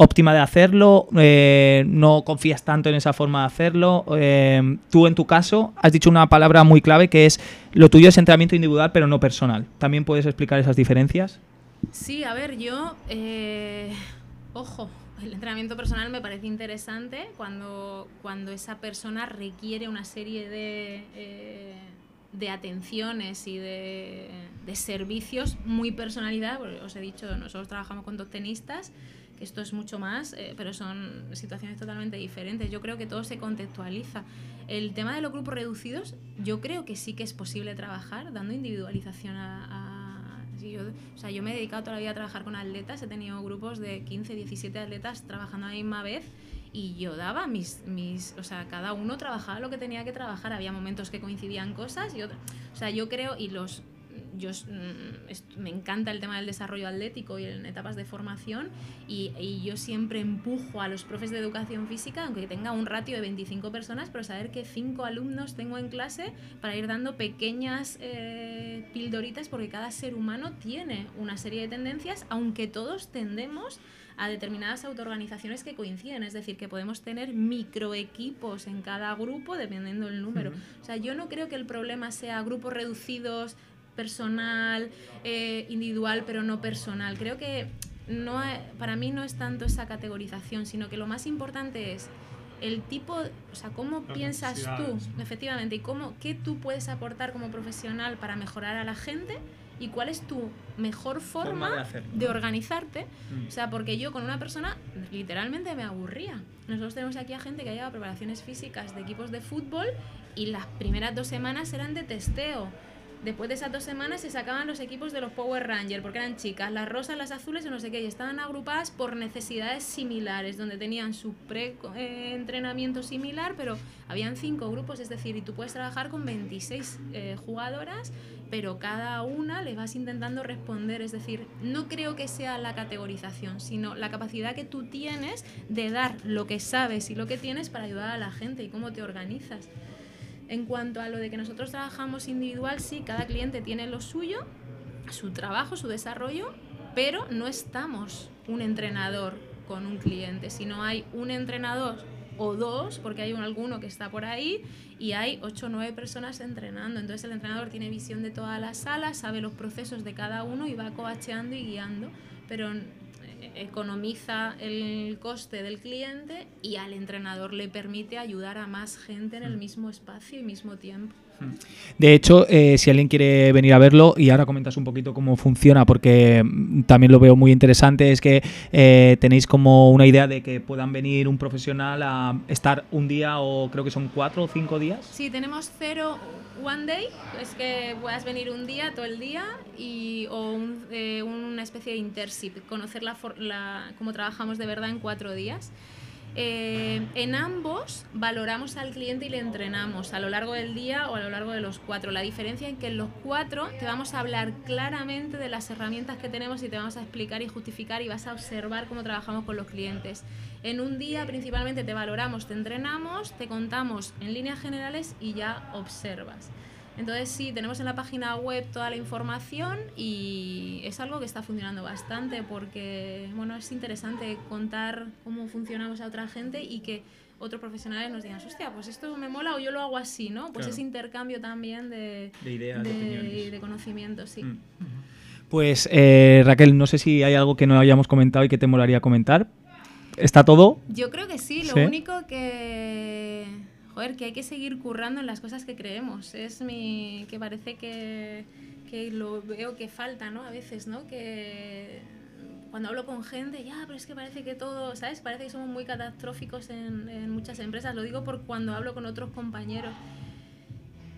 óptima de hacerlo, eh, no confías tanto en esa forma de hacerlo. Eh, tú en tu caso has dicho una palabra muy clave que es lo tuyo es entrenamiento individual pero no personal. ¿También puedes explicar esas diferencias? Sí, a ver, yo, eh, ojo, el entrenamiento personal me parece interesante cuando, cuando esa persona requiere una serie de, de atenciones y de, de servicios muy personalidad. Os he dicho, nosotros trabajamos con dos tenistas esto es mucho más, eh, pero son situaciones totalmente diferentes. Yo creo que todo se contextualiza. El tema de los grupos reducidos, yo creo que sí que es posible trabajar dando individualización a... yo, o sea, yo me he dedicado toda la vida a trabajar con atletas, he tenido grupos de 15, 17 atletas trabajando a la misma vez y yo daba mis, mis, o sea, cada uno trabajaba lo que tenía que trabajar, había momentos que coincidían cosas y otros, o sea, yo creo, y los yo mm, me encanta el tema del desarrollo atlético y en etapas de formación y, yo siempre empujo a los profes de educación física, aunque tenga un ratio de 25 personas, pero saber que 5 alumnos tengo en clase para ir dando pequeñas eh, pildoritas porque cada ser humano tiene una serie de tendencias, aunque todos tendemos a determinadas autoorganizaciones que coinciden, es decir, que podemos tener microequipos en cada grupo dependiendo del número. O sea, yo no creo que el problema sea grupos reducidos personal, eh, individual, pero no personal. Creo que no, para mí no es tanto esa categorización, sino que lo más importante es el tipo, o sea, cómo piensas tú, efectivamente, y cómo, qué tú puedes aportar como profesional para mejorar a la gente y cuál es tu mejor forma, de, organizarte. Mm. O sea, porque yo con una persona literalmente me aburría. Nosotros tenemos aquí a gente que lleva preparaciones físicas de equipos de fútbol y las primeras dos semanas eran de testeo Después de esas dos semanas se sacaban los equipos de los Power Rangers, porque eran chicas, las rosas, las azules y no sé qué, y estaban agrupadas por necesidades similares, donde tenían su pre-entrenamiento similar, pero habían cinco grupos, es decir, y tú puedes trabajar con 26 eh, jugadoras, pero cada una le vas intentando responder, es decir, no creo que sea la categorización, sino la capacidad que tú tienes de dar lo que sabes y lo que tienes para ayudar a la gente y cómo te organizas. En cuanto a lo de que nosotros trabajamos individual, sí, cada cliente tiene lo suyo, su trabajo, su desarrollo, pero no estamos un entrenador con un cliente, sino hay un entrenador o dos, porque hay un, alguno que está por ahí, y hay ocho o nueve personas entrenando. Entonces el entrenador tiene visión de todas las salas, sabe los procesos de cada uno y va coacheando y guiando. Pero economiza el coste del cliente y al entrenador le permite ayudar a más gente en el Mm. mismo espacio y mismo tiempo. De hecho, eh, si alguien quiere venir a verlo, y ahora comentas un poquito cómo funciona, porque mm, también lo veo muy interesante, es que eh, tenéis como una idea de que puedan venir un profesional a estar un día o creo que son cuatro o cinco días. Sí, tenemos cero one day, es que puedas venir un día, todo el día, y, o eh, una especie de internship, conocer la, la- cómo trabajamos de verdad en cuatro días. Eh, en ambos valoramos al cliente y le entrenamos a lo largo del día o a lo largo de los cuatro. La diferencia es que en los cuatro te vamos a hablar claramente de las herramientas que tenemos y te vamos a explicar y justificar y vas a observar cómo trabajamos con los clientes. En un día principalmente te valoramos, te entrenamos, te contamos en líneas generales y ya observas. Entonces sí, tenemos en la página web toda la información y es algo que está funcionando bastante porque bueno, es interesante contar cómo funcionamos a otra gente y que otros profesionales nos digan, hostia, pues esto me mola o yo lo hago así, ¿no? Pues Claro. ese intercambio también de, De ideas, de de conocimientos, sí. Mm. Pues eh, Raquel, no sé si hay algo que no hayamos comentado y que te molaría comentar. ¿Está todo? Yo creo que sí, lo ¿Sí? único que. Joder, que hay que seguir currando en las cosas que creemos. Es mi. que parece que. que lo veo que falta, ¿no? A veces, ¿no? Que. Cuando hablo con gente, ya, pero es que parece que todo, ¿sabes? Parece que somos muy catastróficos en, muchas empresas. Lo digo por cuando hablo con otros compañeros.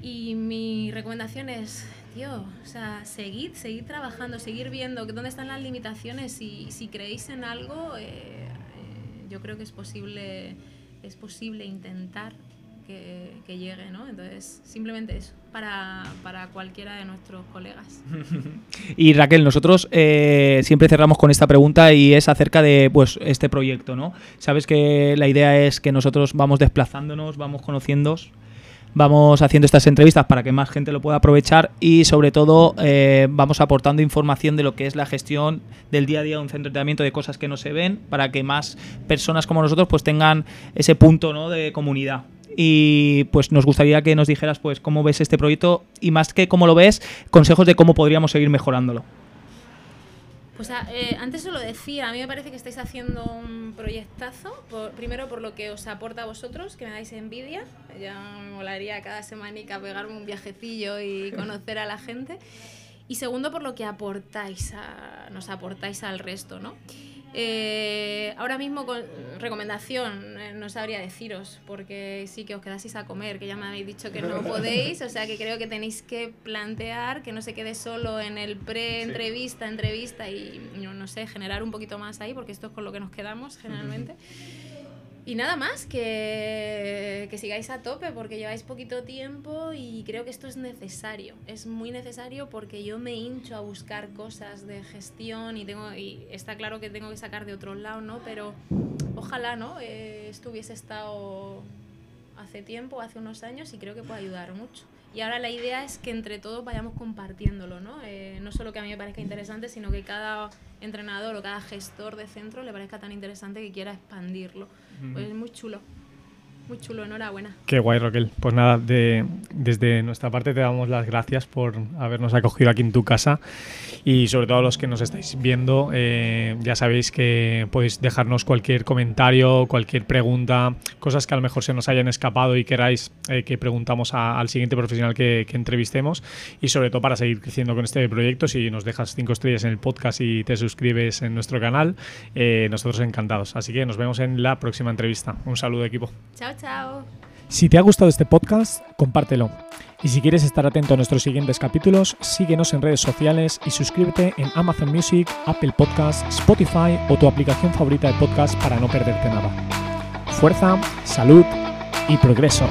Y mi recomendación es, tío, o sea, seguid, seguid trabajando, seguir viendo dónde están las limitaciones y si creéis en algo, eh, eh, yo creo que es posible, es posible intentar que, llegue, ¿no? Entonces, simplemente eso, para, para cualquiera de nuestros colegas. Y Raquel, nosotros eh, siempre cerramos con esta pregunta y es acerca de pues este proyecto, ¿no? Sabes que la idea es que nosotros vamos desplazándonos, vamos conociendo, vamos haciendo estas entrevistas para que más gente lo pueda aprovechar y sobre todo eh, vamos aportando información de lo que es la gestión del día a día de un centro de entrenamiento de cosas que no se ven para que más personas como nosotros pues tengan ese punto ¿no? de comunidad. Y pues nos gustaría que nos dijeras pues cómo ves este proyecto y más que cómo lo ves, consejos de cómo podríamos seguir mejorándolo. Pues eh, antes os lo decía, a mí me parece que estáis haciendo un proyectazo, por- primero por lo que os aporta a vosotros, que me dais envidia, ya me molaría cada semanica pegarme un viajecillo y conocer a la gente, y segundo por lo que aportáis a- nos aportáis al resto, ¿no? Eh, ahora mismo, con recomendación, eh, no sabría deciros, porque sí que os quedaseis a comer, que ya me habéis dicho que no podéis, o sea que creo que tenéis que plantear que no se quede solo en el pre-entrevista, entrevista y no, no sé, generar un poquito más ahí, porque esto es con lo que nos quedamos generalmente. Y nada más, que, que sigáis a tope porque lleváis poquito tiempo y creo que esto es necesario. Es muy necesario porque yo me hincho a buscar cosas de gestión y, tengo, y está claro que tengo que sacar de otros lados, ¿no? Pero ojalá, ¿no? Eh, esto hubiese estado hace tiempo, hace unos años y creo que puede ayudar mucho. Y ahora la idea es que entre todos vayamos compartiéndolo, ¿no? Eh, no solo que a mí me parezca interesante, sino que cada entrenador o cada gestor de centro le parezca tan interesante que quiera expandirlo. Pues es muy chulo. Muy chulo, enhorabuena. Qué guay, Raquel. Pues nada, de- desde nuestra parte te damos las gracias por habernos acogido aquí en tu casa y sobre todo a los que nos estáis viendo, eh, ya sabéis que podéis dejarnos cualquier comentario, cualquier pregunta, cosas que a lo mejor se nos hayan escapado y queráis eh, que preguntamos a- al siguiente profesional que, que entrevistemos y sobre todo para seguir creciendo con este proyecto, si nos dejas cinco estrellas en el podcast y te suscribes en nuestro canal, eh, nosotros encantados. Así que nos vemos en la próxima entrevista. Un saludo equipo. Chao, chao. Si te ha gustado este podcast, compártelo. Y si quieres estar atento a nuestros siguientes capítulos, síguenos en redes sociales y suscríbete en Amazon Music, Apple Podcasts, Spotify o tu aplicación favorita de podcast para no perderte nada. Fuerza, salud y progreso.